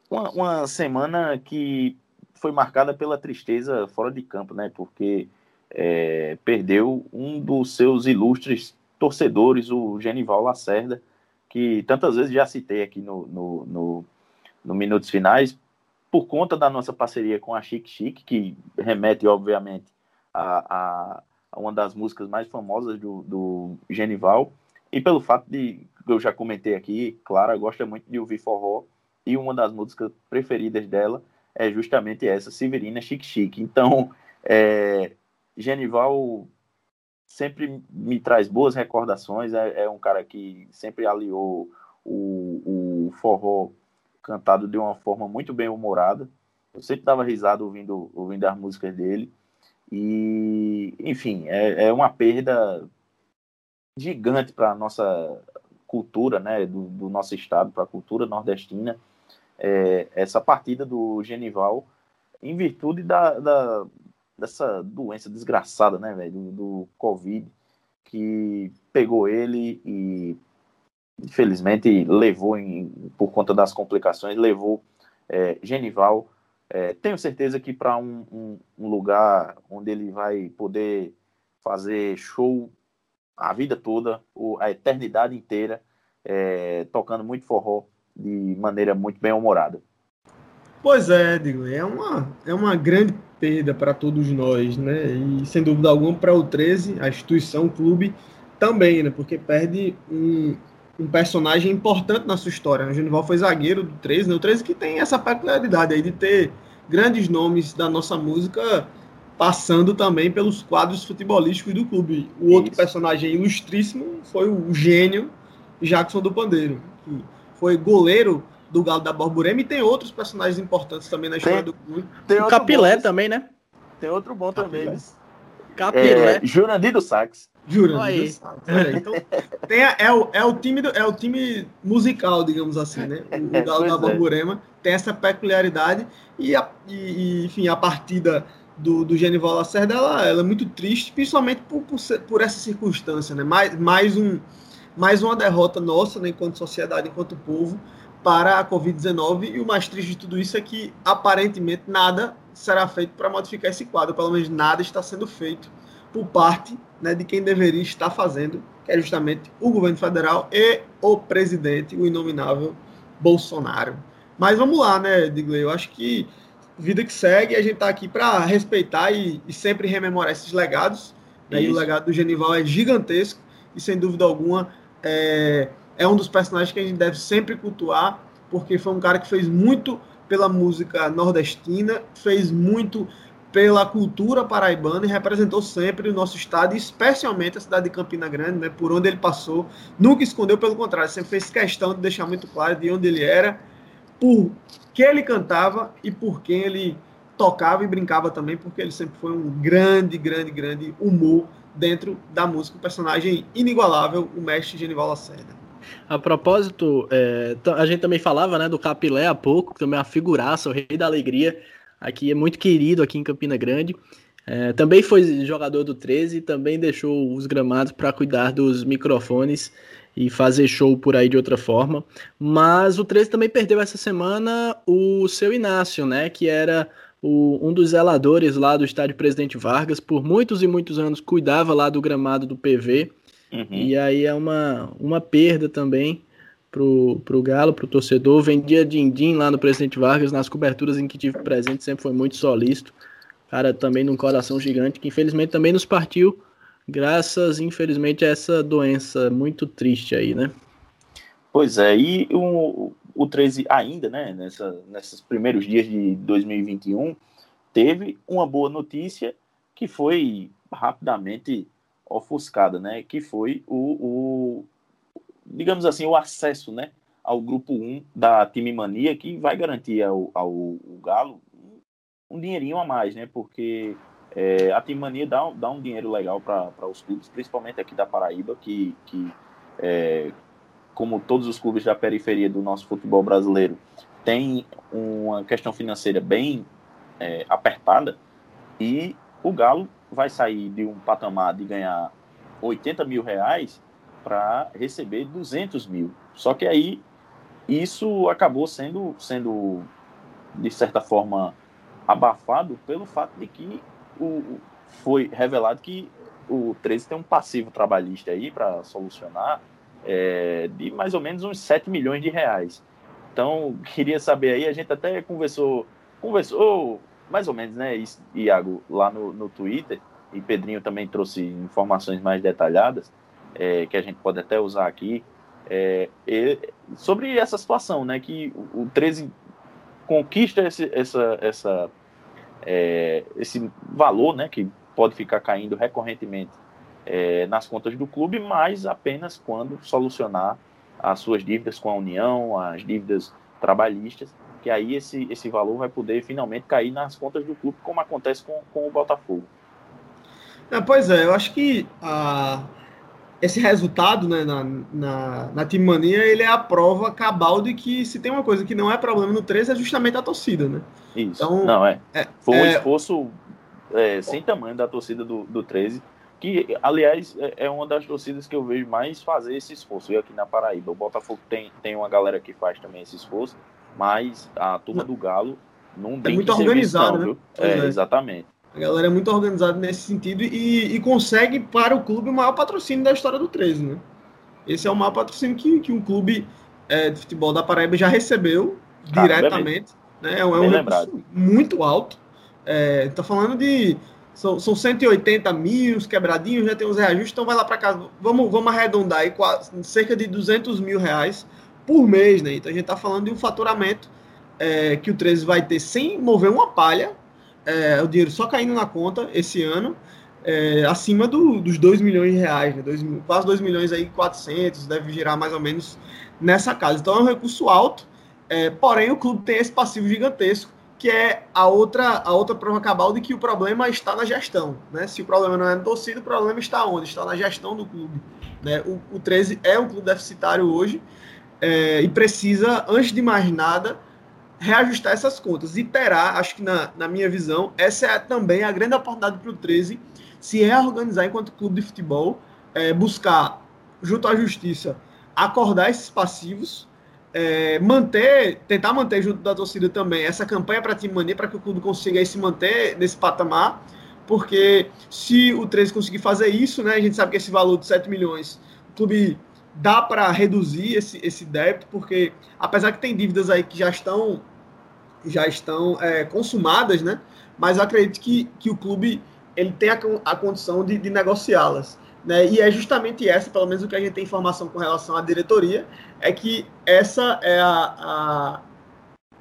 uma, uma semana que foi marcada pela tristeza fora de campo, né? Porque é, perdeu um dos seus ilustres torcedores, o Genival Lacerda, que tantas vezes já citei aqui no, no, no, no Minutos Finais, por conta da nossa parceria com a Chic Chic, que remete, obviamente, a, a uma das músicas mais famosas do, do Genival, e pelo fato de, eu já comentei aqui, Clara gosta muito de ouvir forró, e uma das músicas preferidas dela é justamente essa, Severina Chique Chique. Então, é, Genival sempre me traz boas recordações, é, é um cara que sempre aliou o, o, forró cantado de uma forma muito bem humorada. Eu sempre dava risada ouvindo, ouvindo as músicas dele. E, enfim, é, é uma perda gigante para a nossa cultura, né, do, do nosso estado, para a cultura nordestina é, essa partida do Genival em virtude da, da dessa doença desgraçada, né, velho, do, do, Covid, que pegou ele e infelizmente levou, em, por conta das complicações, levou é, Genival. É, tenho certeza que para um, um, um, lugar onde ele vai poder fazer show a vida toda, a eternidade inteira, é, tocando muito forró, de maneira muito bem humorada. Pois é, digo, é uma, é uma grande perda para todos nós, né? E sem dúvida alguma para o 13, a instituição, o clube também, né? Porque perde um, um personagem importante na sua história. Né? O Genival foi zagueiro do 13, né? O 13 que tem essa peculiaridade aí de ter grandes nomes da nossa música passando também pelos quadros futebolísticos do clube. O outro Isso. personagem ilustríssimo foi o gênio Jackson do Pandeiro, que foi goleiro do Galo da Borborema e tem outros personagens importantes também na história tem, do clube. Tem o Capilé bom, também, né? Tem outro bom Capilé. também. Capilé. É, Jurandir do Sax. Jurandir do Sax. Então, tem a, é, o, é, o time do, é o time musical, digamos assim, né? O, o Galo da é. Borborema tem essa peculiaridade e, a, e, enfim, a partida do, do Genival Lacerda, ela, ela é muito triste, principalmente por, por, por essa circunstância, né? Mais, mais um mais uma derrota nossa, né, enquanto sociedade, enquanto povo, para a Covid-19. E o mais triste de tudo isso é que, aparentemente, nada será feito para modificar esse quadro. Pelo menos nada está sendo feito por parte né, de quem deveria estar fazendo, que é justamente o governo federal e o presidente, o inominável Bolsonaro. Mas vamos lá, né, Digley? Eu acho que vida que segue, a gente está aqui para respeitar e, e, sempre rememorar esses legados. Né? E o legado do Genival é gigantesco e, sem dúvida alguma, é, é um dos personagens que a gente deve sempre cultuar, porque foi um cara que fez muito pela música nordestina, fez muito pela cultura paraibana e representou sempre o nosso estado, especialmente a cidade de Campina Grande, né, por onde ele passou. Nunca escondeu, pelo contrário, sempre fez questão de deixar muito claro de onde ele era, por que ele cantava e por quem ele tocava e brincava também, porque ele sempre foi um grande, grande, grande humor dentro da música, um personagem inigualável, o mestre Genival Lacerda. A propósito, é, a gente também falava né, do Capilé há pouco, que também é uma figuraça, o rei da alegria, aqui é muito querido aqui em Campina Grande. É, também foi jogador do 13 também deixou os gramados para cuidar dos microfones e fazer show por aí de outra forma. Mas o 13 também perdeu essa semana o seu Inácio, né? Que era o, um dos zeladores lá do estádio Presidente Vargas, por muitos e muitos anos cuidava lá do gramado do PV. Uhum. E aí é uma, uma perda também pro, pro Galo, pro torcedor. Vendia din-din lá no Presidente Vargas, nas coberturas em que tive presente, sempre foi muito solícito. Cara, também num coração gigante, que infelizmente também nos partiu, graças, infelizmente, a essa doença muito triste aí, né? Pois é, e o, o 13 ainda, né, nessa, nesses primeiros dias de 2021, teve uma boa notícia que foi rapidamente ofuscada, né, que foi o, o digamos assim, o acesso, né, ao grupo 1 da Time Mania, que vai garantir ao, ao, ao Galo um dinheirinho a mais, né? Porque é, a Team Mania dá, dá um dinheiro legal para os clubes, principalmente aqui da Paraíba, que, que é, como todos os clubes da periferia do nosso futebol brasileiro, tem uma questão financeira bem é, apertada e o Galo vai sair de um patamar de ganhar 80 mil reais para receber 200 mil. Só que aí isso acabou sendo, sendo de certa forma, abafado pelo fato de que o, foi revelado que o 13 tem um passivo trabalhista aí para solucionar é, de mais ou menos uns 7 milhões de reais. Então, queria saber aí, a gente até conversou, conversou mais ou menos, né, Iago, lá no, no Twitter, e Pedrinho também trouxe informações mais detalhadas, é, que a gente pode até usar aqui, é, sobre essa situação, né, que o 13 conquista esse, essa, essa, é, esse valor, né, que pode ficar caindo recorrentemente é, nas contas do clube, mas apenas quando solucionar as suas dívidas com a União, as dívidas trabalhistas, que aí esse, esse valor vai poder finalmente cair nas contas do clube, como acontece com, com o Botafogo. É, pois é, eu acho que a, esse resultado né, na, na, na Team Mania, ele é a prova cabal de que se tem uma coisa que não é problema no 13 é justamente a torcida, né? Isso, então, não, é. é Foi um é, esforço é, sem tamanho da torcida do, do 13 que aliás é, é uma das torcidas que eu vejo mais fazer esse esforço e aqui na Paraíba. O Botafogo tem, tem uma galera que faz também esse esforço, mas a turma do Galo não é tem muito organizado, né? É, é, exatamente. A galera é muito organizada nesse sentido e, e, consegue para o clube o maior patrocínio da história do 13, né? Esse é o maior patrocínio que, que um clube é, de futebol da Paraíba já recebeu ah, diretamente. Né? É um, é um muito alto. É, tá falando de são, são 180 mil quebradinhos, já tem os reajustes, então vai lá para casa. Vamos, vamos arredondar aí, quase, cerca de 200 mil reais por mês, né? Então a gente está falando de um faturamento é, que o 13 vai ter sem mover uma palha, é, o dinheiro só caindo na conta esse ano, é, acima do, dos 2 milhões de reais, né? Dois, quase 2 milhões aí, 400, deve girar mais ou menos nessa casa. Então é um recurso alto, é, porém o clube tem esse passivo gigantesco que é a outra, a outra prova cabal de que o problema está na gestão. Né? Se o problema não é na torcida, o problema está onde? Está na gestão do clube. Né? O, o 13 é um clube deficitário hoje é, e precisa, antes de mais nada, reajustar essas contas. E terá, acho que na, na minha visão, essa é também a grande oportunidade para o 13 se reorganizar enquanto clube de futebol, é, buscar, junto à justiça, acordar esses passivos é, manter, tentar manter junto da torcida também essa campanha para time mania para que o clube consiga se manter nesse patamar, porque se o 13 conseguir fazer isso, né, a gente sabe que esse valor de 7 milhões, o clube dá para reduzir esse, esse débito, porque apesar que tem dívidas aí que já estão já estão é, consumadas, né, mas acredito que, que o clube ele tem a, a condição de, de negociá-las. Né? E é justamente essa, pelo menos o que a gente tem informação com relação à diretoria, é que essa é a, a,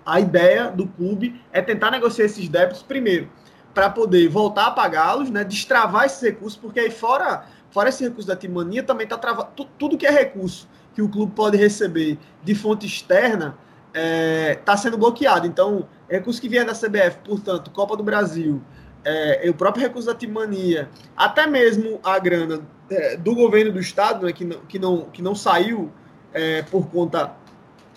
a ideia do clube, é tentar negociar esses débitos primeiro, para poder voltar a pagá-los, né? destravar esses recursos, porque aí fora, fora esse recurso da Timania, também está travado, tudo que é recurso que o clube pode receber de fonte externa, está é, tá sendo bloqueado. Então, recurso que vier da CBF, portanto, Copa do Brasil, é, o próprio recurso da Timania, até mesmo a grana é, do governo do estado, né, que, não, que, não, que não saiu é, por conta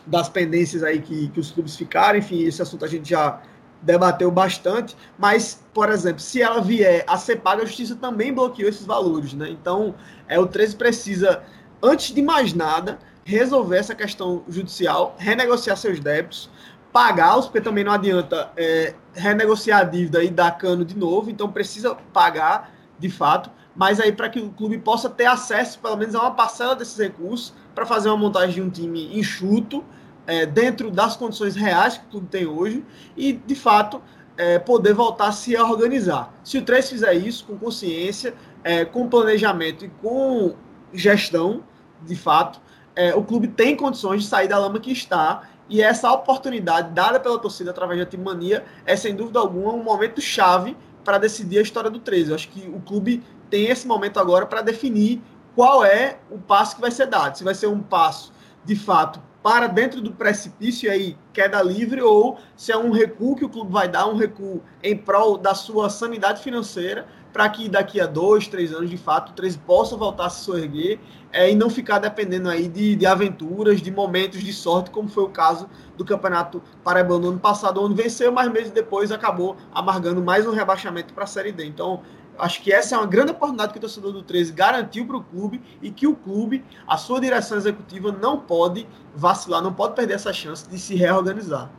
das pendências aí que, que os clubes ficaram, enfim, esse assunto a gente já debateu bastante, mas, por exemplo, se ela vier a ser paga, a justiça também bloqueou esses valores, né? Então, é, o 13 precisa, antes de mais nada, resolver essa questão judicial, renegociar seus débitos, pagá-los, porque também não adianta é, renegociar a dívida e dar cano de novo, então precisa pagar de fato, mas aí para que o clube possa ter acesso, pelo menos, a uma parcela desses recursos para fazer uma montagem de um time enxuto, é, dentro das condições reais que o clube tem hoje, e de fato é, poder voltar a se organizar. Se o 3 fizer isso com consciência, é, com planejamento e com gestão, de fato, é, o clube tem condições de sair da lama que está e essa oportunidade dada pela torcida através da Timania é, sem dúvida alguma, um momento chave para decidir a história do 13. Eu acho que o clube tem esse momento agora para definir qual é o passo que vai ser dado. Se vai ser um passo, de fato, para dentro do precipício e aí queda livre, ou se é um recuo que o clube vai dar, um recuo em prol da sua sanidade financeira, para que daqui a dois, três anos, de fato, o 13 possa voltar a se soerguer é, e não ficar dependendo aí de, de aventuras, de momentos de sorte, como foi o caso do Campeonato Paraibano no ano passado, onde venceu, mas meses depois acabou amargando mais um rebaixamento para a Série D. Então, acho que essa é uma grande oportunidade que o torcedor do 13 garantiu para o clube e que o clube, a sua direção executiva, não pode vacilar, não pode perder essa chance de se reorganizar.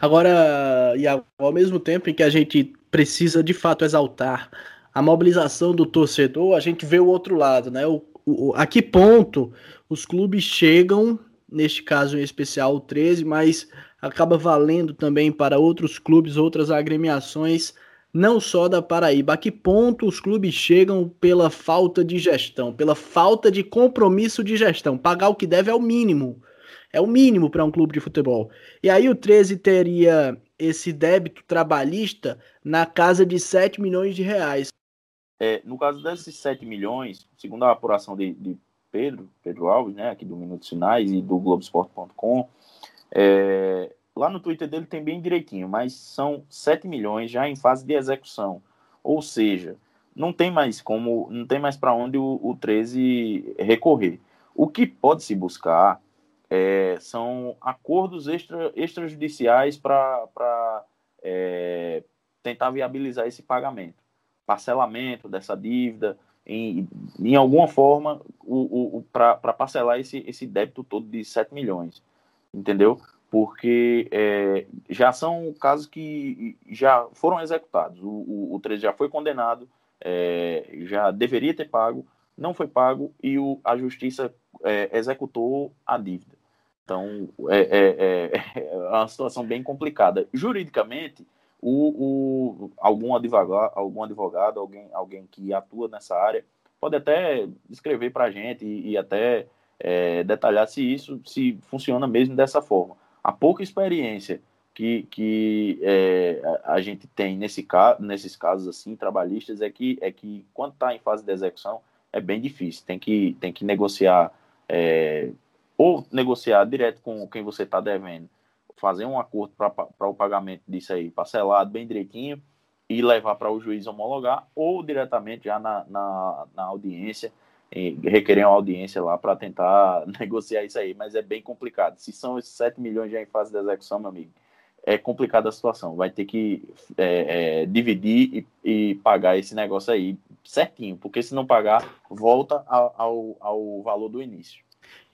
Agora, e ao mesmo tempo em que a gente precisa de fato exaltar a mobilização do torcedor, a gente vê o outro lado, né? O, o, a que ponto os clubes chegam, neste caso em especial o 13, mas acaba valendo também para outros clubes, outras agremiações, não só da Paraíba. A que ponto os clubes chegam pela falta de gestão, pela falta de compromisso de gestão? Pagar o que deve é o mínimo. É o mínimo para um clube de futebol. E aí o 13 teria esse débito trabalhista na casa de 7 milhões de reais. É, no caso desses 7 milhões, segundo a apuração de, de Pedro, Pedro Alves, né, aqui do Minutos Finais e do Globoesporte.com, é, lá no Twitter dele tem bem direitinho, mas são 7 milhões já em fase de execução. Ou seja, não tem mais como, não tem mais para onde o, o 13 recorrer. O que pode se buscar é, são acordos extra, extrajudiciais para é, tentar viabilizar esse pagamento parcelamento dessa dívida, em, em alguma forma, o, o, para parcelar esse, esse débito todo de 7 milhões, entendeu? Porque é, já são casos que já foram executados. O, o, o 13 já foi condenado, é, já deveria ter pago, não foi pago e o, a justiça é, executou a dívida. Então, é, é, é, é uma situação bem complicada. Juridicamente, o, algum advogado, algum advogado alguém, alguém que atua nessa área, pode até escrever para a gente e, e até detalhar se isso se funciona mesmo dessa forma. A pouca experiência que, que é, a gente tem nesse caso, nesses casos assim trabalhistas é que é que quando está em fase de execução é bem difícil. Tem que tem que negociar é, ou negociar direto com quem você está devendo fazer um acordo para o pagamento disso aí, parcelado bem direitinho, e levar para o juiz homologar, ou diretamente já na, na, na audiência, requerer uma audiência lá para tentar negociar isso aí, mas é bem complicado. Se são esses 7 milhões já em fase de execução, meu amigo, é complicada a situação. Vai ter que é, é, dividir e, e, pagar esse negócio aí certinho, porque se não pagar, volta ao, ao, ao valor do início.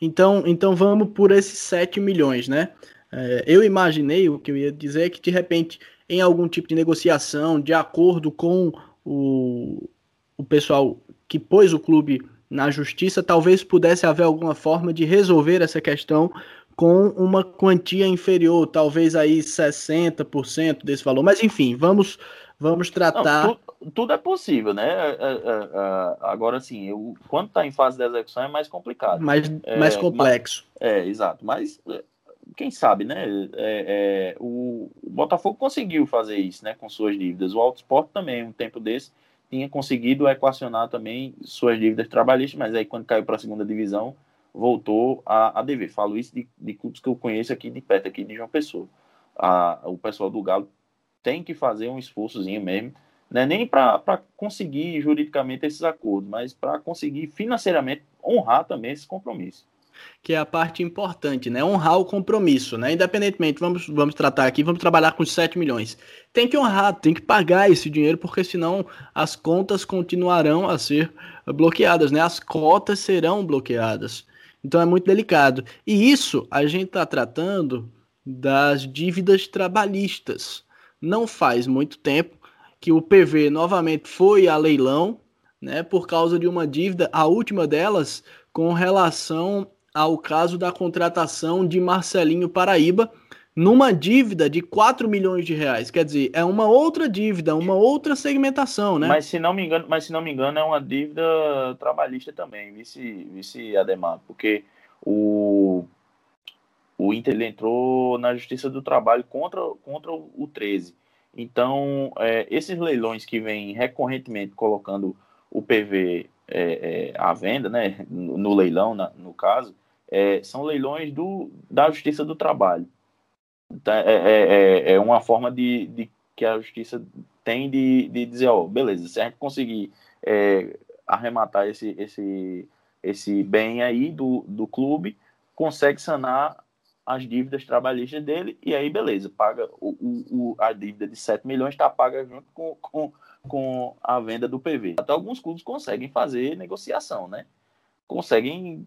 Então, então vamos por esses 7 milhões, né? É, eu imaginei, o que eu ia dizer é que de repente, em algum tipo de negociação, de acordo com o, o pessoal que pôs o clube na justiça, talvez pudesse haver alguma forma de resolver essa questão com uma quantia inferior, talvez aí 60% desse valor. Mas enfim, vamos vamos tratar. Não, tudo, tudo, é possível, né? É, é, é, agora sim, eu, quando está em fase de execução é mais complicado. Mais, mais complexo. Mas, é, exato. Mas quem sabe, né? É, é, o, o, Botafogo conseguiu fazer isso, né? Com suas dívidas. O Alto Sport também, um tempo desse, tinha conseguido equacionar também suas dívidas trabalhistas, mas aí quando caiu para a segunda divisão, voltou a, a dever. Falo isso de, de clubes que eu conheço aqui de perto, aqui de João Pessoa. A, o pessoal do Galo tem que fazer um esforçozinho mesmo, né? nem para conseguir juridicamente esses acordos, mas para conseguir financeiramente honrar também esses compromissos que é a parte importante, né? Honrar o compromisso, né? Independentemente, vamos, vamos tratar aqui, vamos trabalhar com 7 milhões. Tem que honrar, tem que pagar esse dinheiro, porque senão as contas continuarão a ser bloqueadas, né? As cotas serão bloqueadas. Então é muito delicado. E isso a gente está tratando das dívidas trabalhistas. Não faz muito tempo que o PV novamente foi a leilão, né? Por causa de uma dívida, a última delas com relação ao caso da contratação de Marcelinho Paraíba numa dívida de 4 milhões de reais. Quer dizer, é uma outra dívida, uma outra segmentação, né? Mas se não me engano, mas se não me engano é uma dívida trabalhista também, vice, vice Ademar, porque o o Inter entrou na Justiça do Trabalho contra, contra o 13. Então, é, esses leilões que vêm recorrentemente colocando o PV é, é, à venda, né, no, no leilão, na, no caso, é, são leilões do, da Justiça do Trabalho. Então, é, é, é, uma forma de, de, que a Justiça tem de, de dizer, ó, beleza, se a gente conseguir é, arrematar esse, esse, esse bem aí do, do clube, consegue sanar as dívidas trabalhistas dele, e aí beleza, paga o, o, a dívida de 7 milhões está paga junto com, com, com a venda do PV. Até alguns clubes conseguem fazer negociação, né? Conseguem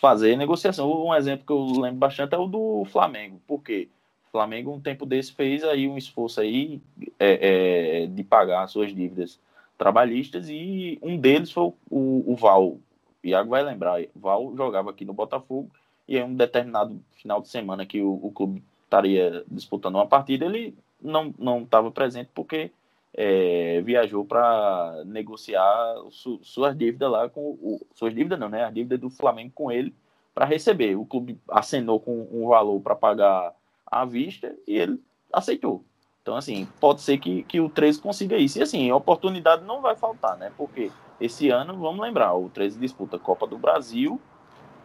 fazer negociação. Um exemplo que eu lembro bastante é o do Flamengo. Por quê? O Flamengo, um tempo desse, fez aí um esforço aí é, é, de pagar suas dívidas trabalhistas e um deles foi o, o, Val. O Iago vai lembrar, Val jogava aqui no Botafogo e em um determinado final de semana que o, o clube estaria disputando uma partida, ele não não estava presente porque é, viajou para negociar su, suas dívidas lá com o, suas dívidas não, né? A dívida do Flamengo com ele para receber. O clube acenou com um valor para pagar à vista e ele aceitou. Então, assim, pode ser que, que o 13 consiga isso. E, assim, oportunidade não vai faltar, né? Porque esse ano, vamos lembrar, o 13 disputa Copa do Brasil,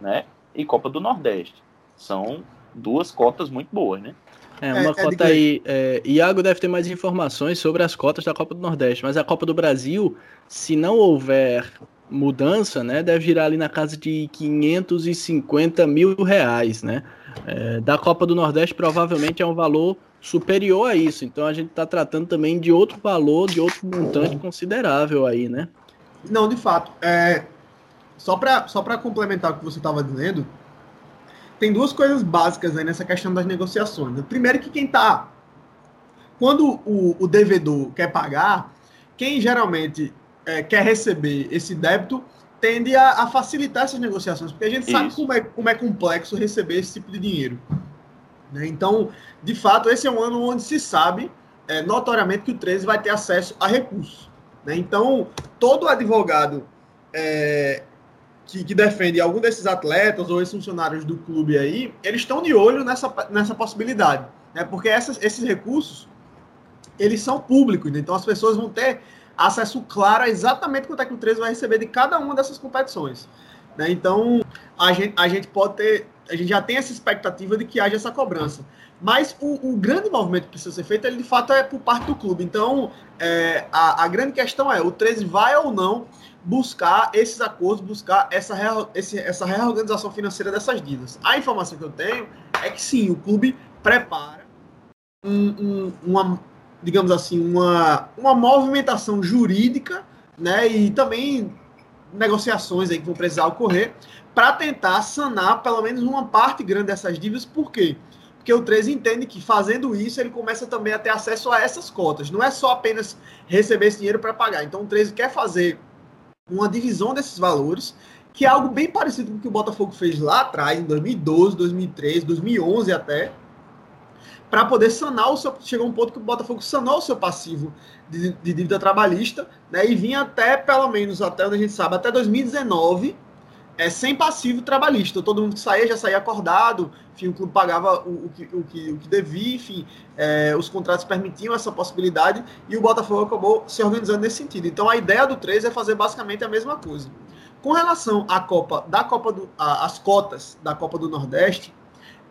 né? E Copa do Nordeste. São duas cotas muito boas, né? É, uma é, é cota é aí. É, Iago deve ter mais informações sobre as cotas da Copa do Nordeste, mas a Copa do Brasil, se não houver mudança, né, deve girar ali na casa de 550 mil reais, né? É, da Copa do Nordeste provavelmente é um valor superior a isso. Então a gente está tratando também de outro valor, de outro montante considerável aí, né? Não, de fato. É, só para só complementar o que você estava dizendo, tem duas coisas básicas aí nessa questão das negociações. Primeiro que quem está... Quando o, o devedor quer pagar, quem geralmente é, quer receber esse débito tende a, a, facilitar essas negociações, porque a gente Isso. sabe como é, como é complexo receber esse tipo de dinheiro. Né? Então, de fato, esse é um ano onde se sabe é, notoriamente que o 13 vai ter acesso a recursos. Né? Então, todo advogado é, que, que, defende algum desses atletas ou esses funcionários do clube aí, eles estão de olho nessa, nessa possibilidade. Né? Porque essas, esses recursos, eles são públicos, né? então as pessoas vão ter acesso claro a exatamente quanto é que o 13 vai receber de cada uma dessas competições. Né? Então, a gente, a gente pode ter a gente já tem essa expectativa de que haja essa cobrança. Mas o, o, grande movimento que precisa ser feito, ele de fato é por parte do clube. Então, é, a, a, grande questão é: o 13 vai ou não buscar esses acordos, buscar essa, esse, essa reorganização financeira dessas dívidas? A informação que eu tenho é que sim, o clube prepara um, um, uma, digamos assim, uma, uma movimentação jurídica né, e também negociações aí que vão precisar ocorrer para tentar sanar pelo menos uma parte grande dessas dívidas. Por quê? Porque o 13 entende que fazendo isso ele começa também a ter acesso a essas cotas. Não é só apenas receber esse dinheiro para pagar. Então o 13 quer fazer uma divisão desses valores, que é algo bem parecido com o que o Botafogo fez lá atrás, em 2012, 2013, 2011 até, para poder sanar o seu. Chegou um ponto que o Botafogo sanou o seu passivo de, de dívida trabalhista, né? E vinha até, pelo menos, até onde a gente sabe, até 2019 é, sem passivo trabalhista. Todo mundo que saía já saía acordado, enfim, o clube pagava o, o, que, o, que, o que devia, enfim, é, os contratos permitiam essa possibilidade e o Botafogo acabou se organizando nesse sentido. Então a ideia do 13 é fazer basicamente a mesma coisa. Com relação à Copa, da Copa do, a, as cotas da Copa do Nordeste,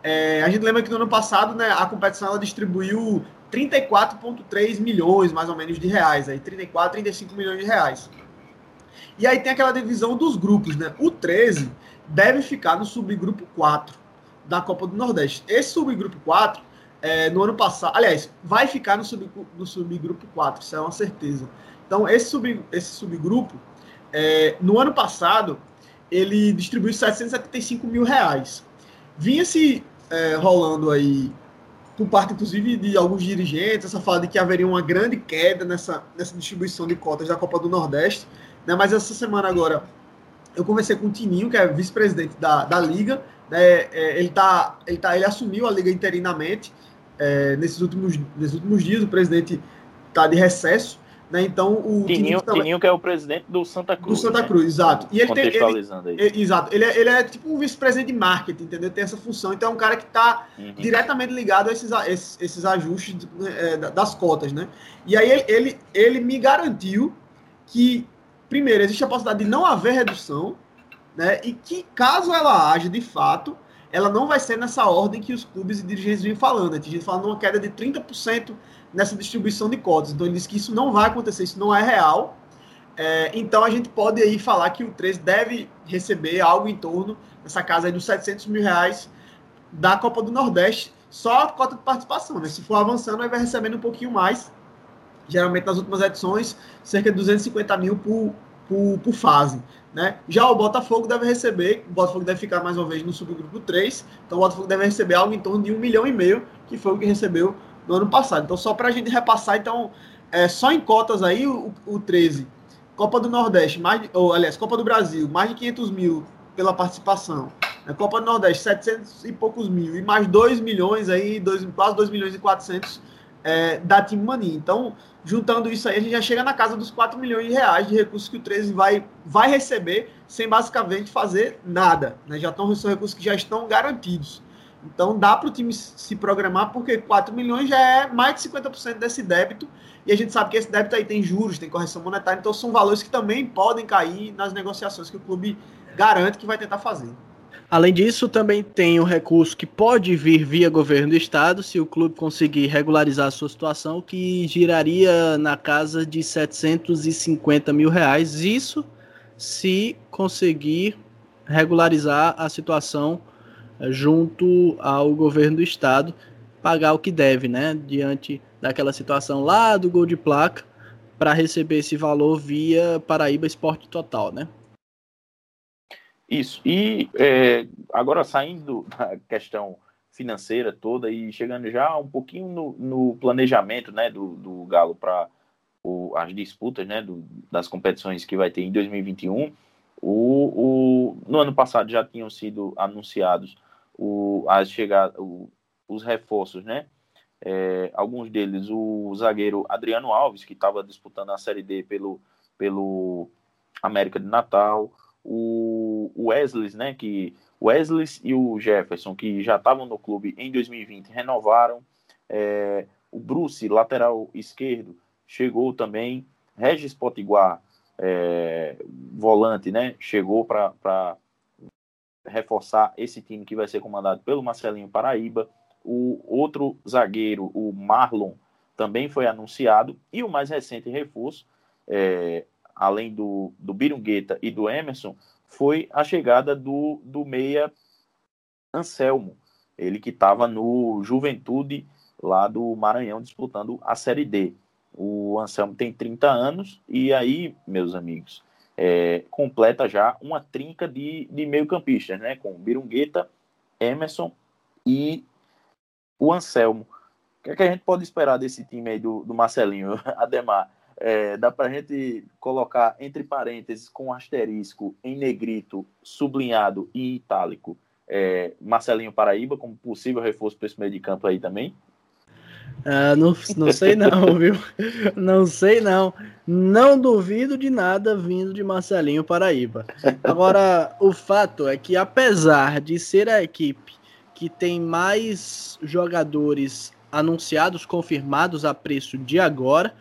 é, a gente lembra que no ano passado né, a competição ela distribuiu 34,3 milhões mais ou menos de reais, aí 34, 35 milhões de reais. E aí tem aquela divisão dos grupos, né? O 13 deve ficar no subgrupo 4 da Copa do Nordeste. Esse subgrupo 4, é, no ano passado, aliás, vai ficar no, sub, no subgrupo 4, isso é uma certeza. Então, esse, sub, esse subgrupo, é, no ano passado, ele distribuiu 775 mil reais. Vinha-se é, rolando aí, por parte, inclusive, de alguns dirigentes, essa fala de que haveria uma grande queda nessa, nessa distribuição de cotas da Copa do Nordeste. Né? Mas essa semana agora eu conversei com o Tininho, que é vice-presidente da, da Liga. Né? É, ele, tá, ele, tá, ele assumiu a Liga interinamente é, nesses, últimos, nesses últimos dias. O presidente está de recesso. Né? Então, o Tininho, também, Tininho, que é o presidente do Santa Cruz. Do Santa né? Cruz, exato. E ele tem, ele, ele, exato. Ele é, ele é tipo um vice-presidente de marketing, entendeu? Tem essa função. Então, é um cara que está uhum. diretamente ligado a esses, esses, esses ajustes é, das cotas, né? E aí, ele, ele, ele me garantiu que primeiro, existe a possibilidade de não haver redução, né? E que caso ela age de fato, ela não vai ser nessa ordem que os clubes e dirigentes vêm falando. A gente falando uma queda de 30% nessa distribuição de cotas. Então ele disse que isso não vai acontecer, isso não é real. É, então a gente pode aí falar que o 13 deve receber algo em torno dessa casa aí dos 700 mil reais da Copa do Nordeste, só a cota de participação. Né? Se for avançando, aí vai recebendo um pouquinho mais. Geralmente nas últimas edições, cerca de 250 mil por, por, por fase. Né? Já o Botafogo deve receber, o Botafogo deve ficar mais uma vez no subgrupo 3, então o Botafogo deve receber algo em torno de um milhão e meio, que foi o que recebeu no ano passado. Então, só para a gente repassar, então, é, só em cotas aí, o, o 13, Copa do Nordeste, mais, ou, aliás, Copa do Brasil, mais de 500 mil pela participação. Na Copa do Nordeste, 700 e poucos mil, e mais 2 milhões aí, dois, quase 2 milhões e 400 é, da Mania. Então, juntando isso aí, a gente já chega na casa dos 4 milhões de reais de recursos que o 13 vai, vai receber sem basicamente fazer nada. Né? Já estão, são recursos que já estão garantidos. Então dá para o time se programar, porque 4 milhões já é mais de 50% desse débito, e a gente sabe que esse débito aí tem juros, tem correção monetária, então são valores que também podem cair nas negociações que o clube garante que vai tentar fazer. Além disso, também tem o recurso que pode vir via governo do estado, se o clube conseguir regularizar a sua situação, que giraria na casa de 750 mil reais. Isso se conseguir regularizar a situação eh, junto ao governo do estado, pagar o que deve, né? Diante daquela situação lá do gol de placa, para receber esse valor via Paraíba Esporte Total, né? Isso. E é, agora saindo da questão financeira toda e chegando já um pouquinho no, no planejamento né, do, do Galo para as disputas né, do, das competições que vai ter em 2021. O, o, no ano passado já tinham sido anunciados o, as chegadas, o, os reforços, né? É, alguns deles, o zagueiro Adriano Alves, que estava disputando a Série D pelo, pelo América de Natal, o Wesley, né, que Wesley e o Jefferson, que já estavam no clube em 2020, renovaram. É, o Bruce, lateral esquerdo, chegou também. Regis Potiguar, é, volante, né, chegou para reforçar esse time que vai ser comandado pelo Marcelinho Paraíba. O outro zagueiro, o Marlon, também foi anunciado. E o mais recente reforço, é, além do, do Birungueta e do Emerson, foi a chegada do, do meia Anselmo, ele que estava no Juventude lá do Maranhão disputando a Série D. O Anselmo tem 30 anos e aí, meus amigos, é, completa já uma trinca de, de meio-campistas, né? Com Birungueta, Emerson e o Anselmo. O que, é que a gente pode esperar desse time aí do, do Marcelinho, Ademar? É, dá para a gente colocar entre parênteses com asterisco em negrito, sublinhado e itálico é, Marcelinho Paraíba como possível reforço para esse meio de campo aí também? Ah, não, não sei não, viu? Não sei não. Não duvido de nada vindo de Marcelinho Paraíba. Agora, o fato é que apesar de ser a equipe que tem mais jogadores anunciados, confirmados a preço de agora,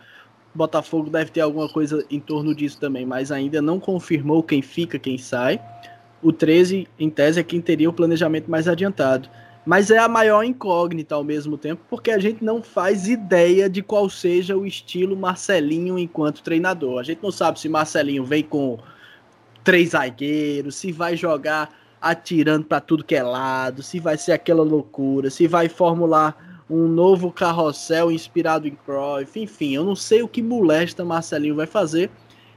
Botafogo deve ter alguma coisa em torno disso também, mas ainda não confirmou quem fica, quem sai. O 13, em tese, é quem teria o planejamento mais adiantado. Mas é a maior incógnita ao mesmo tempo, porque a gente não faz ideia de qual seja o estilo Marcelinho enquanto treinador. A gente não sabe se Marcelinho vem com três zagueiros, se vai jogar atirando para tudo que é lado, se vai ser aquela loucura, se vai formular um novo carrossel inspirado em Cruyff, enfim, eu não sei o que molesta Marcelinho vai fazer.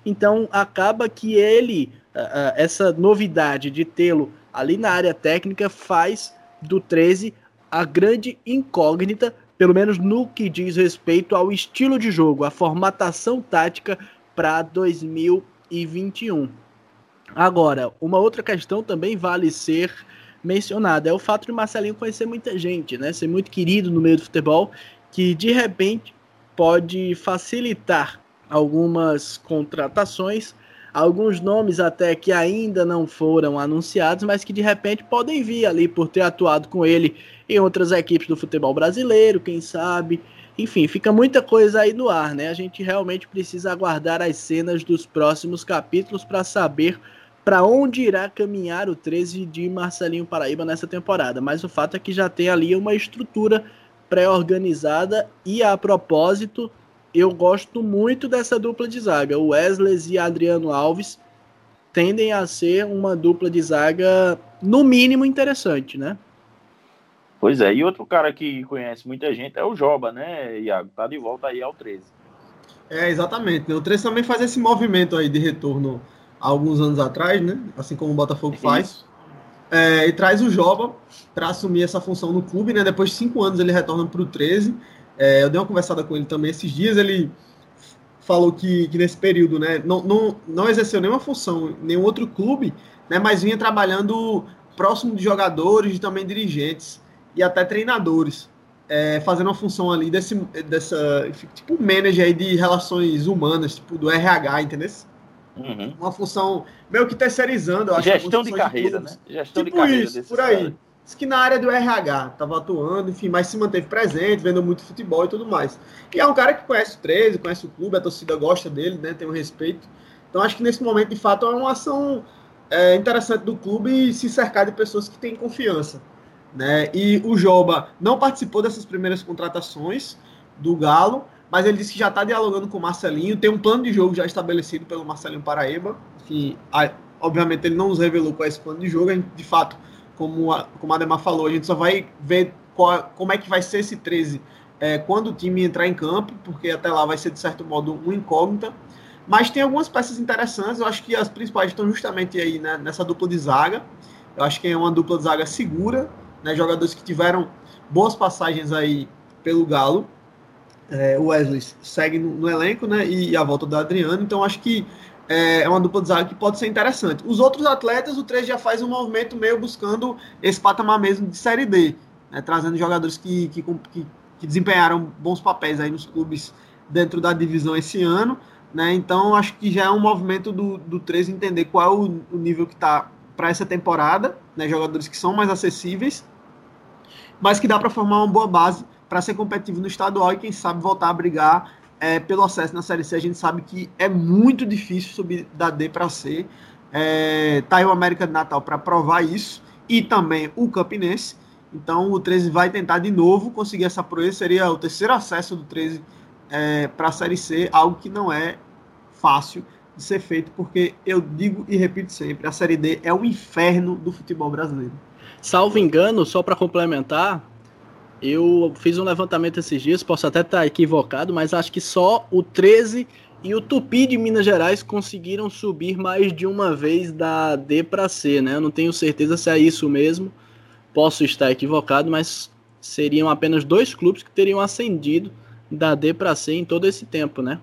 Então acaba que ele, uh, essa novidade de tê-lo ali na área técnica faz do 13 a grande incógnita, pelo menos no que diz respeito ao estilo de jogo, a formatação tática para 2021. Agora, uma outra questão também vale ser mencionado. É o fato de Marcelinho conhecer muita gente, né? Ser muito querido no meio do futebol, que de repente pode facilitar algumas contratações, alguns nomes até que ainda não foram anunciados, mas que de repente podem vir ali por ter atuado com ele em outras equipes do futebol brasileiro, quem sabe. Enfim, fica muita coisa aí no ar, né? A gente realmente precisa aguardar as cenas dos próximos capítulos para saber para onde irá caminhar o 13 de Marcelinho Paraíba nessa temporada, mas o fato é que já tem ali uma estrutura pré-organizada e a propósito, eu gosto muito dessa dupla de zaga. O Wesley e Adriano Alves tendem a ser uma dupla de zaga no mínimo interessante, né? Pois é, e outro cara que conhece muita gente é o Joba, né, Iago? Tá de volta aí ao 13. É, exatamente. Né? O 13 também faz esse movimento aí de retorno há alguns anos atrás, né? Assim como o Botafogo faz. É, e traz o Joba para assumir essa função no clube, né? Depois de cinco anos ele retorna para o 13. É, eu dei uma conversada com ele também esses dias. Ele falou que, que nesse período, né, não, não, não exerceu nenhuma função em nenhum outro clube, né? Mas vinha trabalhando próximo de jogadores e também dirigentes e até treinadores, é, fazendo uma função ali desse, dessa, tipo, manager aí de relações humanas, tipo, do RH, entendeu? Uhum. Uma função meio que terceirizando, eu acho. Gestão de carreira, de né? Gestão tipo de carreira. Isso, por aí. Cara. Diz que na área do RH estava atuando, enfim, mas se manteve presente, vendo muito futebol e tudo mais. E é um cara que conhece o 13, conhece o clube, a torcida gosta dele, né? Tem um respeito. Então acho que nesse momento, de fato, é uma ação é, interessante do clube se cercar de pessoas que têm confiança. Né? E o Joba não participou dessas primeiras contratações do Galo, mas ele disse que já está dialogando com o Marcelinho, tem um plano de jogo já estabelecido pelo Marcelinho Paraíba, que obviamente ele não nos revelou qual é esse plano de jogo, de fato, como a, como a Ademar falou, a gente só vai ver qual, como é que vai ser esse 13 é, quando o time entrar em campo, porque até lá vai ser, de certo modo, um incógnita. Mas tem algumas peças interessantes, eu acho que as principais estão justamente aí né, nessa dupla de zaga. Eu acho que é uma dupla de zaga segura, né, jogadores que tiveram boas passagens aí pelo Galo. É, o Wesley segue no, no, elenco, né? E a volta do Adriano, então acho que é, é uma dupla de zaga que pode ser interessante. Os outros atletas, o 3 já faz um movimento meio buscando esse patamar mesmo de Série D, né, trazendo jogadores que, que, que, que, desempenharam bons papéis aí nos clubes dentro da divisão esse ano. Né, então acho que já é um movimento do, do 3 entender qual é o, o nível que está para essa temporada, né, jogadores que são mais acessíveis mas que dá para formar uma boa base para ser competitivo no estadual e quem sabe voltar a brigar é, pelo acesso na Série C. A gente sabe que é muito difícil subir da D para C. É, tá aí o América de Natal para provar isso e também o Campinense. Então o 13 vai tentar de novo conseguir essa proeza. Seria o terceiro acesso do 13 é, para a Série C, algo que não é fácil de ser feito, porque eu digo e repito sempre: a Série D é o inferno do futebol brasileiro. Salvo engano, só para complementar, eu fiz um levantamento esses dias, posso até estar equivocado, mas acho que só o 13 e o Tupi de Minas Gerais conseguiram subir mais de uma vez da D para C, né? Eu não tenho certeza se é isso mesmo. Posso estar equivocado, mas seriam apenas dois clubes que teriam ascendido da D para C em todo esse tempo, né?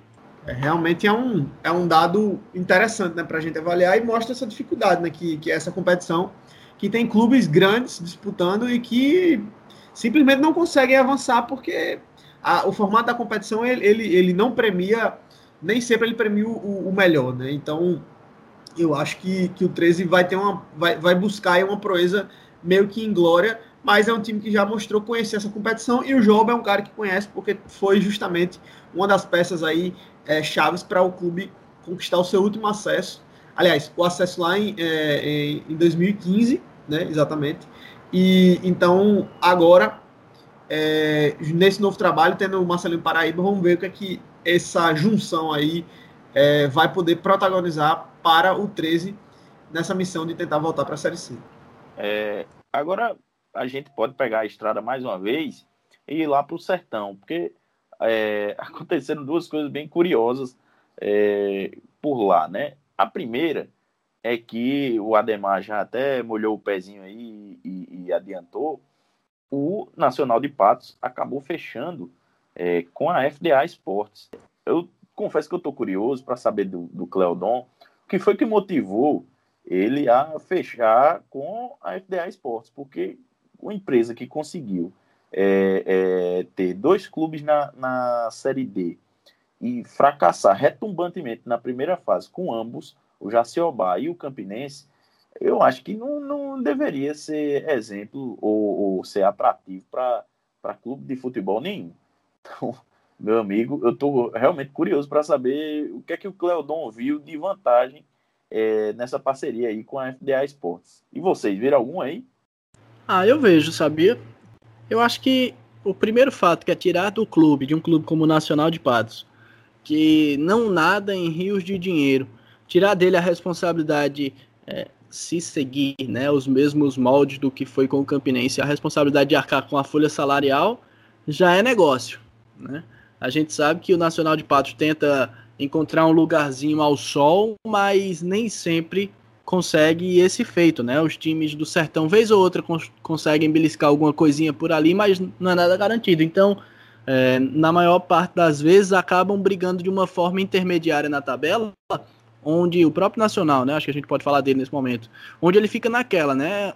É, realmente é um, é um dado interessante né, para a gente avaliar e mostra essa dificuldade né, que, que essa competição que tem clubes grandes disputando e que simplesmente não conseguem avançar porque a, o formato da competição ele, ele, ele, não premia, nem sempre ele premia o, o, melhor, né? Então eu acho que, que o 13 vai ter uma vai, vai buscar uma proeza meio que em glória, mas é um time que já mostrou conhecer essa competição e o Job é um cara que conhece porque foi justamente uma das peças aí é, chaves para o clube conquistar o seu último acesso. Aliás, o acesso lá em, é, em 2015 né? Exatamente. E então agora é, nesse novo trabalho, tendo o Marcelinho Paraíba, vamos ver o que é que essa junção aí é, vai poder protagonizar para o 13 nessa missão de tentar voltar para a Série C. É, agora a gente pode pegar a estrada mais uma vez e ir lá para o sertão, porque é, aconteceram duas coisas bem curiosas é, por lá, né? A primeira é que o Ademar já até molhou o pezinho aí adiantou, o Nacional de Patos acabou fechando é, com a FDA Esportes. Eu confesso que eu estou curioso para saber do, do Cleodon o que foi que motivou ele a fechar com a FDA Esportes, porque uma empresa que conseguiu é, é, ter dois clubes na, na Série D e fracassar retumbantemente na primeira fase com ambos, o Jaciobá e o Campinense, eu acho que não, não deveria ser exemplo ou, ou ser atrativo para clube de futebol nenhum. Então, meu amigo, eu estou realmente curioso para saber o que é que o Cleodon viu de vantagem é, nessa parceria aí com a FDA Esportes. E vocês, viram algum aí? Ah, eu vejo, sabia? Eu acho que o primeiro fato que é tirar do clube, de um clube como o Nacional de Patos, que não nada em rios de dinheiro, tirar dele a responsabilidade é, se seguir né, os mesmos moldes do que foi com o Campinense, a responsabilidade de arcar com a folha salarial já é negócio. Né? A gente sabe que o Nacional de Patos tenta encontrar um lugarzinho ao sol, mas nem sempre consegue esse feito, né? Os times do Sertão, vez ou outra, cons conseguem beliscar alguma coisinha por ali, mas não é nada garantido. Então, é, na maior parte das vezes, acabam brigando de uma forma intermediária na tabela, onde o próprio Nacional, né? Acho que a gente pode falar dele nesse momento, onde ele fica naquela, né?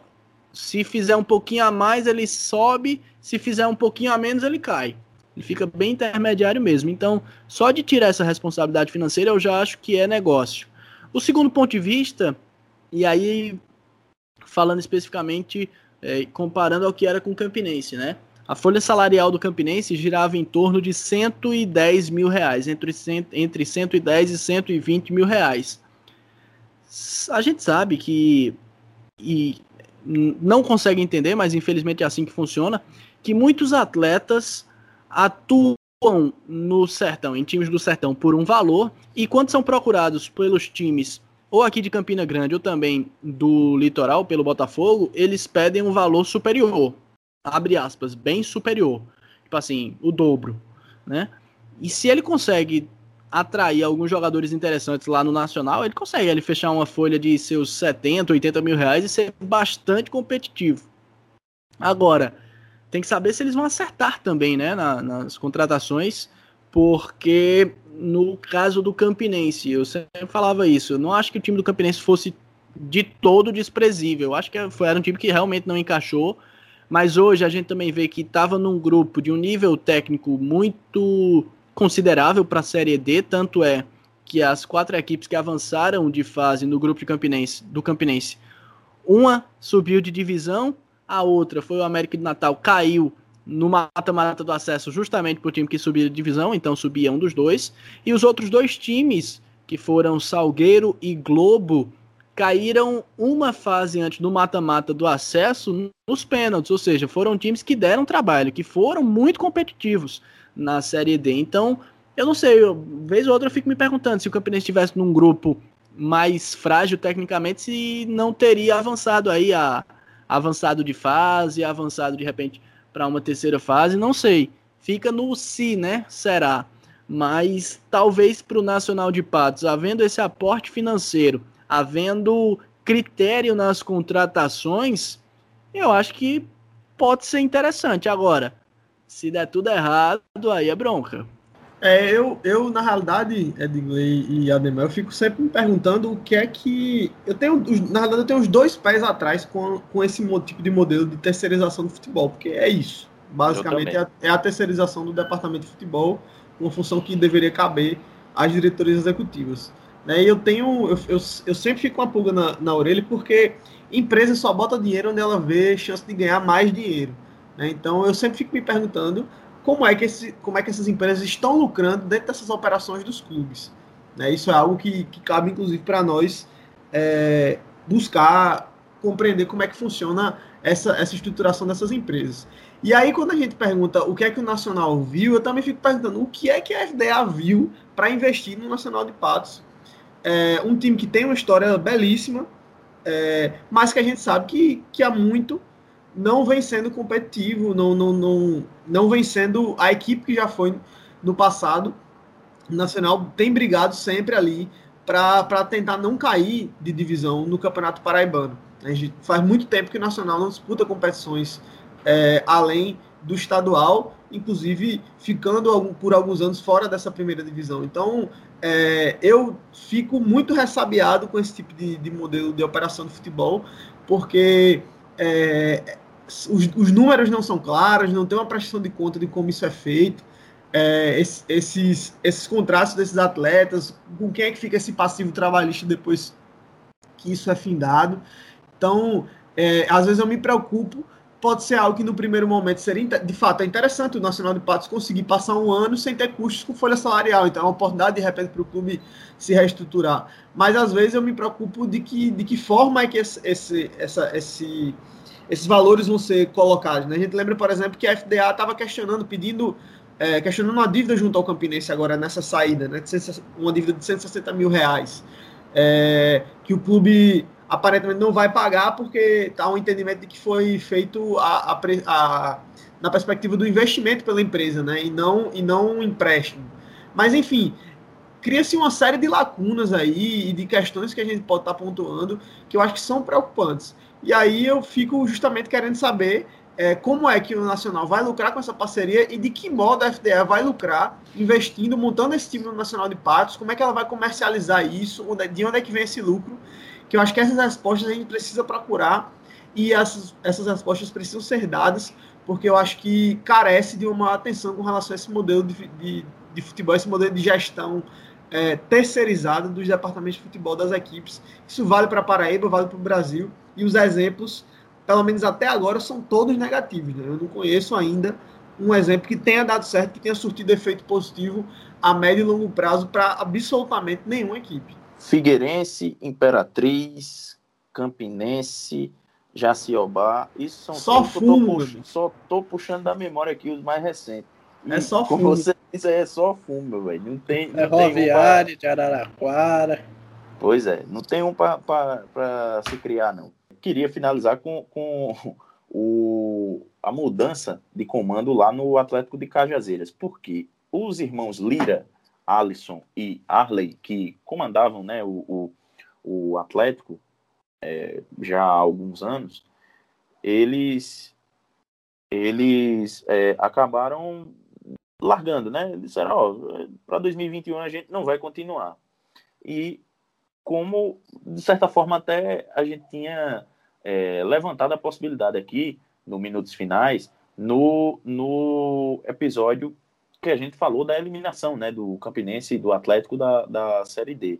Se fizer um pouquinho a mais, ele sobe, se fizer um pouquinho a menos, ele cai. Ele fica bem intermediário mesmo. Então, só de tirar essa responsabilidade financeira, eu já acho que é negócio. O segundo ponto de vista e aí, falando especificamente, é, comparando ao que era com o Campinense, né? A folha salarial do Campinense girava em torno de 110 mil reais, entre, entre 110 e 120 mil reais. A gente sabe que, e não consegue entender, mas infelizmente é assim que funciona, que muitos atletas atuam no sertão, em times do sertão, por um valor, e quando são procurados pelos times ou aqui de Campina Grande, ou também do litoral, pelo Botafogo, eles pedem um valor superior. Abre aspas, bem superior. Tipo assim, o dobro, né? E se ele consegue atrair alguns jogadores interessantes lá no Nacional, ele consegue ele fechar uma folha de seus 70, 80 mil reais e ser bastante competitivo. Agora, tem que saber se eles vão acertar também, né, na, nas contratações, porque no caso do Campinense, eu sempre falava isso, eu não acho que o time do Campinense fosse de todo desprezível. Eu acho que foi, era um time que realmente não encaixou, mas hoje a gente também vê que estava num grupo de um nível técnico muito considerável para a Série D, tanto é que as quatro equipes que avançaram de fase no grupo Campinense, do Campinense, uma subiu de divisão, a outra foi o América de Natal, caiu no mata-mata do acesso justamente para o time que subia de divisão, então subia um dos dois. E os outros dois times, que foram Salgueiro e Globo, caíram uma fase antes do mata-mata do acesso nos pênaltis, ou seja, foram times que deram trabalho, que foram muito competitivos na Série D. Então, eu não sei, eu, vez ou outra eu fico me perguntando se o Campinense estivesse num grupo mais frágil tecnicamente, se não teria avançado aí a avançado de fase, avançado de repente para uma terceira fase, não sei. Fica no se, né? Será. Mas talvez para o Nacional de Patos, havendo esse aporte financeiro, havendo critério nas contratações, eu acho que pode ser interessante. Agora, se der tudo errado, aí é bronca. É, eu, eu na realidade, Edgley e Ademar, eu fico sempre me perguntando o que é que. Eu tenho, na realidade, eu tenho uns dois pés atrás com, com esse tipo de modelo de terceirização do futebol, porque é isso. Basicamente, é a, é a, terceirização do departamento de futebol, uma função que deveria caber às diretorias executivas. Né? E eu tenho. Eu, eu, eu sempre fico com a pulga na, na orelha, porque empresa só bota dinheiro onde ela vê chance de ganhar mais dinheiro. Né? Então, eu sempre fico me perguntando como é que, esse, como é que essas empresas estão lucrando dentro dessas operações dos clubes. Né? Isso é algo que, que cabe, inclusive, para nós é, buscar compreender como é que funciona essa, essa estruturação dessas empresas. E aí, quando a gente pergunta o que é que o Nacional viu, eu também fico perguntando o que é que a FDA viu para investir no Nacional de Patos. É, um time que tem uma história belíssima, é, mas que a gente sabe que, que há muito não vem sendo competitivo, não, não, não, não vem sendo a equipe que já foi no passado. O Nacional tem brigado sempre ali para tentar não cair de divisão no Campeonato Paraibano. A gente faz muito tempo que o Nacional não disputa competições é, além do estadual, inclusive ficando por alguns anos fora dessa primeira divisão. Então, é, eu fico muito ressabiado com esse tipo de, de modelo de operação de futebol, porque é, os, os, números não são claros, não tem uma prestação de conta de como isso é feito. É, esses, esses contratos desses atletas, com quem é que fica esse passivo trabalhista depois que isso é findado. Então, é, às vezes eu me preocupo pode ser algo que no primeiro momento seria, de fato, é interessante o Nacional de Patos conseguir passar um ano sem ter custos com folha salarial. Então é uma oportunidade, de repente, para o clube se reestruturar. Mas às vezes eu me preocupo de que, de que forma é que esse, esse, essa, esse, esses valores vão ser colocados. Né? A gente lembra, por exemplo, que a FDA estava questionando, pedindo, é, questionando uma dívida junto ao Campinense agora nessa saída, né? uma dívida de 160 mil reais. É, que o clube aparentemente não vai pagar porque está um entendimento de que foi feito a, a, a, na perspectiva do investimento pela empresa, né? E não, e não um empréstimo. Mas, enfim, cria-se uma série de lacunas aí e de questões que a gente pode estar tá pontuando que eu acho que são preocupantes. E aí eu fico justamente querendo saber é, como é que o Nacional vai lucrar com essa parceria e de que modo a FDA vai lucrar investindo, montando esse time no Nacional de Patos, como é que ela vai comercializar isso, de onde é que vem esse lucro que eu acho que essas respostas a gente precisa procurar e essas, essas respostas precisam ser dadas, porque eu acho que carece de uma atenção com relação a esse modelo de, de, de futebol, esse modelo de gestão é, terceirizada dos departamentos de futebol das equipes. Isso vale para Paraíba, vale para o Brasil, e os exemplos, pelo menos até agora, são todos negativos. Né? Eu não conheço ainda um exemplo que tenha dado certo, que tenha surtido efeito positivo a médio e longo prazo para absolutamente nenhuma equipe. Figueirense, Imperatriz, Campinense, Jaciobá, isso são só fumo. Puxando, só tô puxando da memória aqui os mais recentes. É só fumo. você isso aí é só fumo, velho. Não tem. Não é Roviário, um pra... de Araraquara. Pois é, não tem um para se criar, não. Queria finalizar com, com o, a mudança de comando lá no Atlético de Cajazeiras. Porque os irmãos Lira Alisson e Arley, que comandavam né, o, o, o Atlético é, já há alguns anos, eles, eles é, acabaram largando, né? Disseram, ó, para 2021 a gente não vai continuar. E como, de certa forma, até a gente tinha é, levantado a possibilidade aqui, no Minutos Finais, no, no episódio que a gente falou da eliminação né, do Campinense e do Atlético da, da Série D.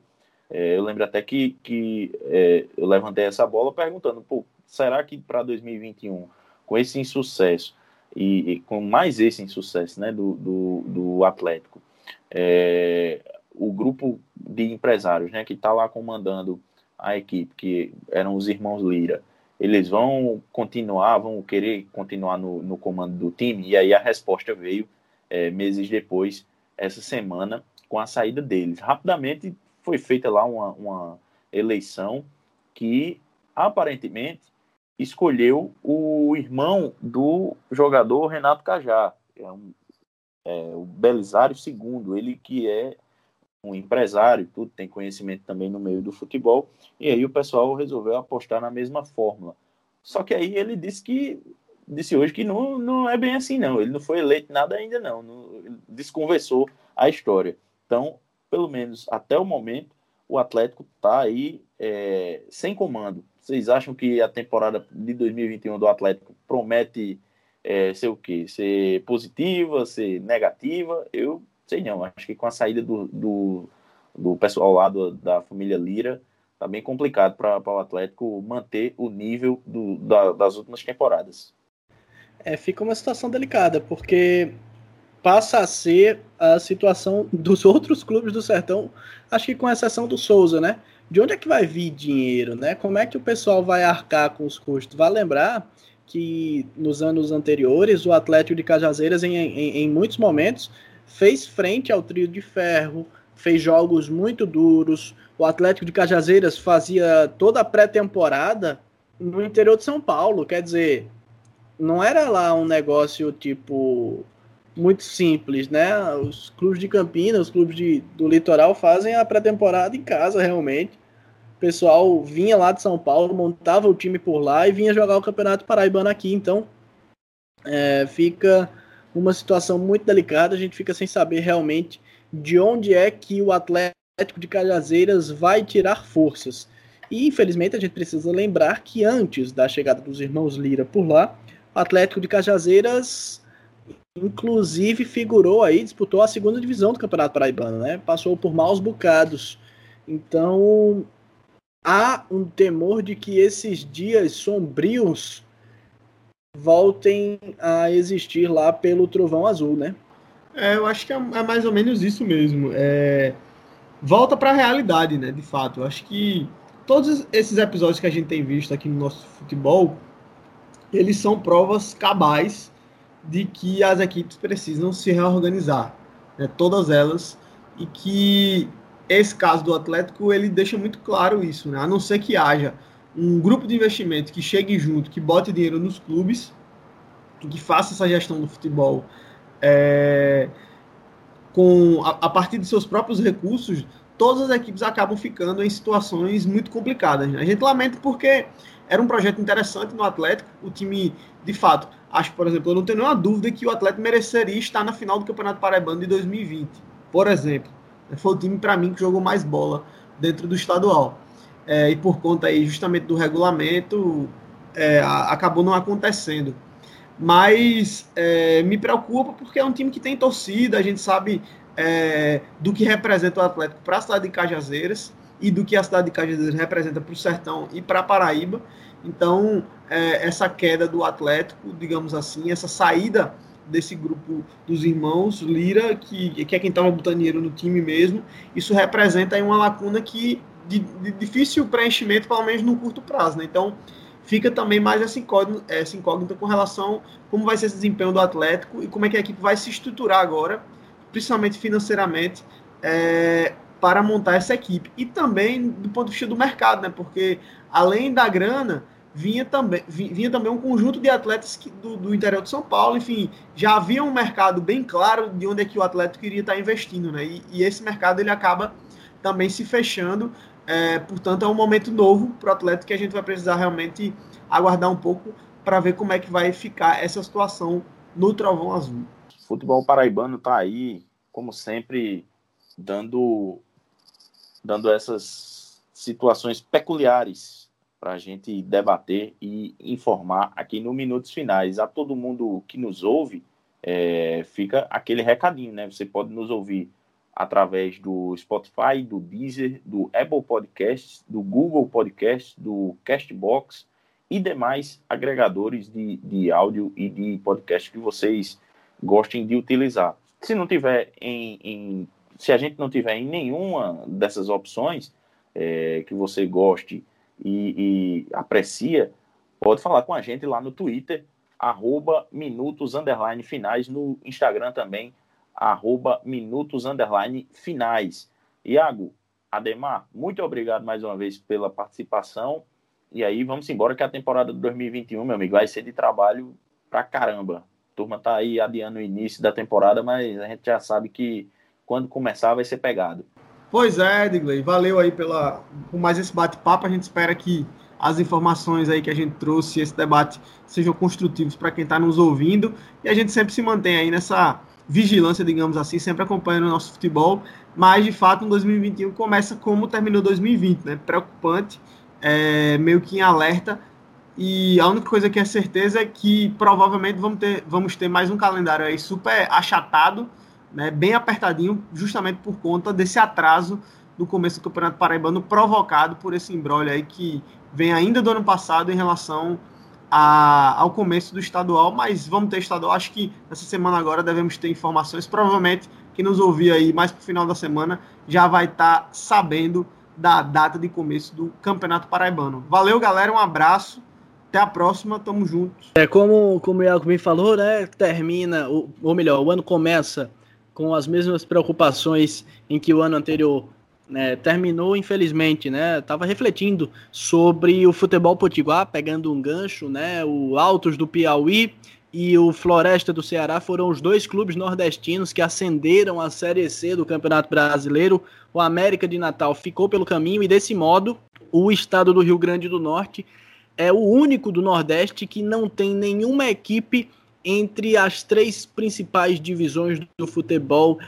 É, eu lembro até que, que é, eu levantei essa bola perguntando, será que para 2021, com esse insucesso e, e, com mais esse insucesso né, do, do, do Atlético, é, o grupo de empresários né, que está lá comandando a equipe, que eram os irmãos Lira, eles vão continuar, vão querer continuar no, no comando do time? E aí a resposta veio é, meses depois, essa semana, com a saída deles. Rapidamente foi feita lá uma, uma eleição que aparentemente escolheu o irmão do jogador Renato Cajá, é, um, é o Belisário II, ele que é um empresário, tudo tem conhecimento também no meio do futebol, e aí o pessoal resolveu apostar na mesma fórmula. Só que aí ele disse que disse hoje que não, não é bem assim, não. Ele não foi eleito nada ainda, não. não desconversou a história. Então, pelo menos até o momento, o Atlético está aí é, sem comando. Vocês acham que a temporada de 2021 do Atlético promete é, ser o quê? Ser positiva, ser negativa? Eu sei não. Acho que com a saída do, do, do pessoal lá do, da família Lira, tá bem complicado para o Atlético manter o nível do, da, das últimas temporadas é, fica uma situação delicada, porque passa a ser a situação dos outros clubes do Sertão, acho que com exceção do Souza, né? De onde é que vai vir dinheiro, né? Como é que o pessoal vai arcar com os custos? Vai lembrar que nos anos anteriores o Atlético de Cajazeiras, em, em, em muitos momentos, fez frente ao trio de ferro, fez jogos muito duros. O Atlético de Cajazeiras fazia toda a pré-temporada no interior de São Paulo, quer dizer, não era lá um negócio tipo muito simples, né? Os clubes de Campinas, os clubes de, do litoral fazem a pré-temporada em casa realmente. O pessoal vinha lá de São Paulo, montava o time por lá e vinha jogar o Campeonato Paraibano aqui. Então é, fica uma situação muito delicada. A gente fica sem saber realmente de onde é que o Atlético de Cajazeiras vai tirar forças. E infelizmente a gente precisa lembrar que antes da chegada dos irmãos Lira por lá, Atlético de Cajazeiras, inclusive, figurou aí, disputou a segunda divisão do Campeonato Paraibano, né? Passou por maus bocados. Então, há um temor de que esses dias sombrios voltem a existir lá pelo Trovão Azul, né? É, eu acho que é, é mais ou menos isso mesmo. É, volta para a realidade, né? De fato, eu acho que todos esses episódios que a gente tem visto aqui no nosso futebol, eles são provas cabais de que as equipes precisam se reorganizar, né? todas elas, e que esse caso do Atlético ele deixa muito claro isso, né? A não ser que haja um grupo de investimento que chegue junto, que bote dinheiro nos clubes, que faça essa gestão do futebol é, com a, a, partir de seus próprios recursos, todas as equipes acabam ficando em situações muito complicadas. Né? A gente lamenta porque era um projeto interessante no Atlético, o time, de fato, acho, por exemplo, eu não tenho nenhuma dúvida que o Atlético mereceria estar na final do Campeonato Paraibano de 2020, por exemplo. Foi o time, para mim, que jogou mais bola dentro do estadual é, e por conta aí justamente do regulamento é, acabou não acontecendo. Mas é, me preocupa porque é um time que tem torcida, a gente sabe é, do que representa o Atlético para a cidade de Cajazeiras e do que a cidade de Cajazeiras representa para o Sertão e para a Paraíba. Então, é, essa queda do Atlético, digamos assim, essa saída desse grupo dos irmãos Lira, que, que é quem estava botando dinheiro no time mesmo, isso representa aí uma lacuna que de, de, difícil preenchimento, pelo menos no curto prazo. Né? Então, fica também mais essa incógnita, essa incógnita com relação a como vai ser esse desempenho do Atlético e como é que a equipe vai se estruturar agora, principalmente financeiramente, é, para montar essa equipe. E também do ponto de vista do mercado, né? porque além da grana, vinha também, vinha também um conjunto de atletas que, do, do, interior de São Paulo, enfim, já havia um mercado bem claro de onde é que o Atlético iria estar investindo, né? E, e esse mercado ele acaba também se fechando é, portanto, é um momento novo para o Atlético que a gente vai precisar realmente aguardar um pouco para ver como é que vai ficar essa situação no Trovão Azul. O futebol paraibano está aí, como sempre, dando, dando essas situações peculiares para a gente debater e informar aqui no Minutos Finais. A todo mundo que nos ouve, é, fica aquele recadinho, né? Você pode nos ouvir através do Spotify, do Deezer, do Apple Podcasts, do Google Podcasts, do Castbox e demais agregadores de, de áudio e de podcast que vocês gostem de utilizar. Se não tiver em, em se a gente não tiver em nenhuma dessas opções é, que você goste e, e, aprecia, pode falar com a gente lá no Twitter, arroba minutos underline finais, no Instagram também, arroba minutos underline finais. Iago, Ademar, muito obrigado mais uma vez pela participação. E aí vamos embora que a temporada de 2021, meu amigo, vai ser de trabalho pra caramba. A turma tá aí adiando o início da temporada, mas a gente já sabe que quando começar vai ser pegado. Pois é, Edgley, valeu aí pela, por mais esse bate-papo. A gente espera que as informações aí que a gente trouxe, esse debate, sejam construtivos para quem está nos ouvindo. E a gente sempre se mantém aí nessa vigilância, digamos assim, sempre acompanhando o nosso futebol, mas de fato, em 2021 começa como terminou 2020, né? Preocupante, é, meio que em alerta. E a única coisa que é certeza é que provavelmente vamos ter, vamos ter mais um calendário aí super achatado, né? Bem apertadinho, justamente por conta desse atraso do começo do Campeonato Paraibano provocado por esse embrólio aí que vem ainda do ano passado em relação a, ao começo do estadual, mas vamos ter estadual. Acho que essa semana agora devemos ter informações. Provavelmente quem nos ouvir aí mais para o final da semana já vai estar tá sabendo da data de começo do Campeonato Paraibano. Valeu, galera, um abraço. Até a próxima, tamo juntos. É como, como o Iago me falou, né? Termina, ou melhor, o ano começa com as mesmas preocupações em que o ano anterior né, terminou, infelizmente, né? Tava refletindo sobre o futebol potiguar, pegando um gancho, né? O Altos do Piauí e o Floresta do Ceará foram os dois clubes nordestinos que ascenderam à Série C do Campeonato Brasileiro. O América de Natal ficou pelo caminho e, desse modo, o estado do Rio Grande do Norte é o único do Nordeste que não tem nenhuma equipe entre as três principais divisões do futebol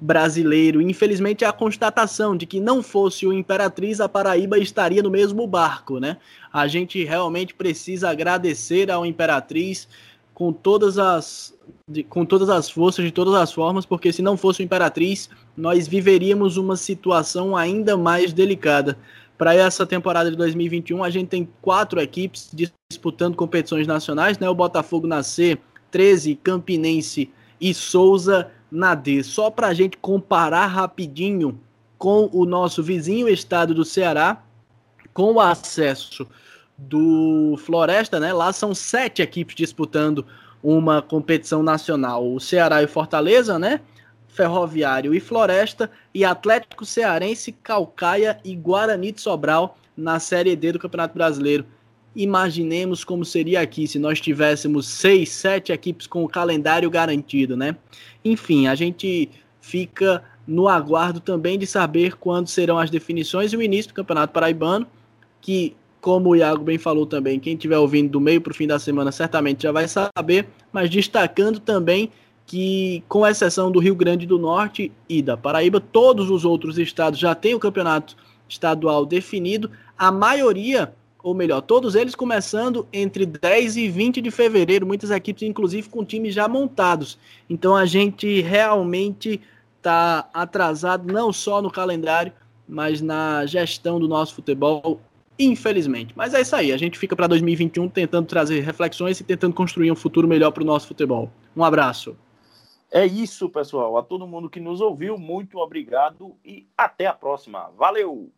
brasileiro. Infelizmente, a constatação de que não fosse o Imperatriz, a Paraíba estaria no mesmo barco, né? A gente realmente precisa agradecer ao Imperatriz com todas as com todas as forças, de todas as formas, porque se não fosse o Imperatriz, nós viveríamos uma situação ainda mais delicada. Para essa temporada de 2021, a gente tem quatro equipes disputando competições nacionais, né? O Botafogo na C, 13, Campinense e Souza na D. Só para a gente comparar rapidinho com o nosso vizinho estado do Ceará, com o acesso do Floresta, né? Lá são sete equipes disputando uma competição nacional. O Ceará e Fortaleza, né? Ferroviário e Floresta, e Atlético Cearense, Calcaia e Guarani de Sobral na Série D do Campeonato Brasileiro. Imaginemos como seria aqui se nós tivéssemos seis, sete equipes com o calendário garantido, né? Enfim, a gente fica no aguardo também de saber quando serão as definições e o início do Campeonato Paraibano, que, como o Iago bem falou também, quem estiver ouvindo do meio para o fim da semana certamente já vai saber, mas destacando também que, com exceção do Rio Grande do Norte e da Paraíba, todos os outros estados já têm o campeonato estadual definido. A maioria, ou melhor, todos eles começando entre 10 e 20 de fevereiro, muitas equipes, inclusive, com times já montados. Então a gente realmente está atrasado não só no calendário, mas na gestão do nosso futebol, infelizmente. Mas é isso aí, a gente fica para 2021 tentando trazer reflexões e tentando construir um futuro melhor para o nosso futebol. Um abraço. É isso, pessoal. A todo mundo que nos ouviu, muito obrigado e até a próxima. Valeu!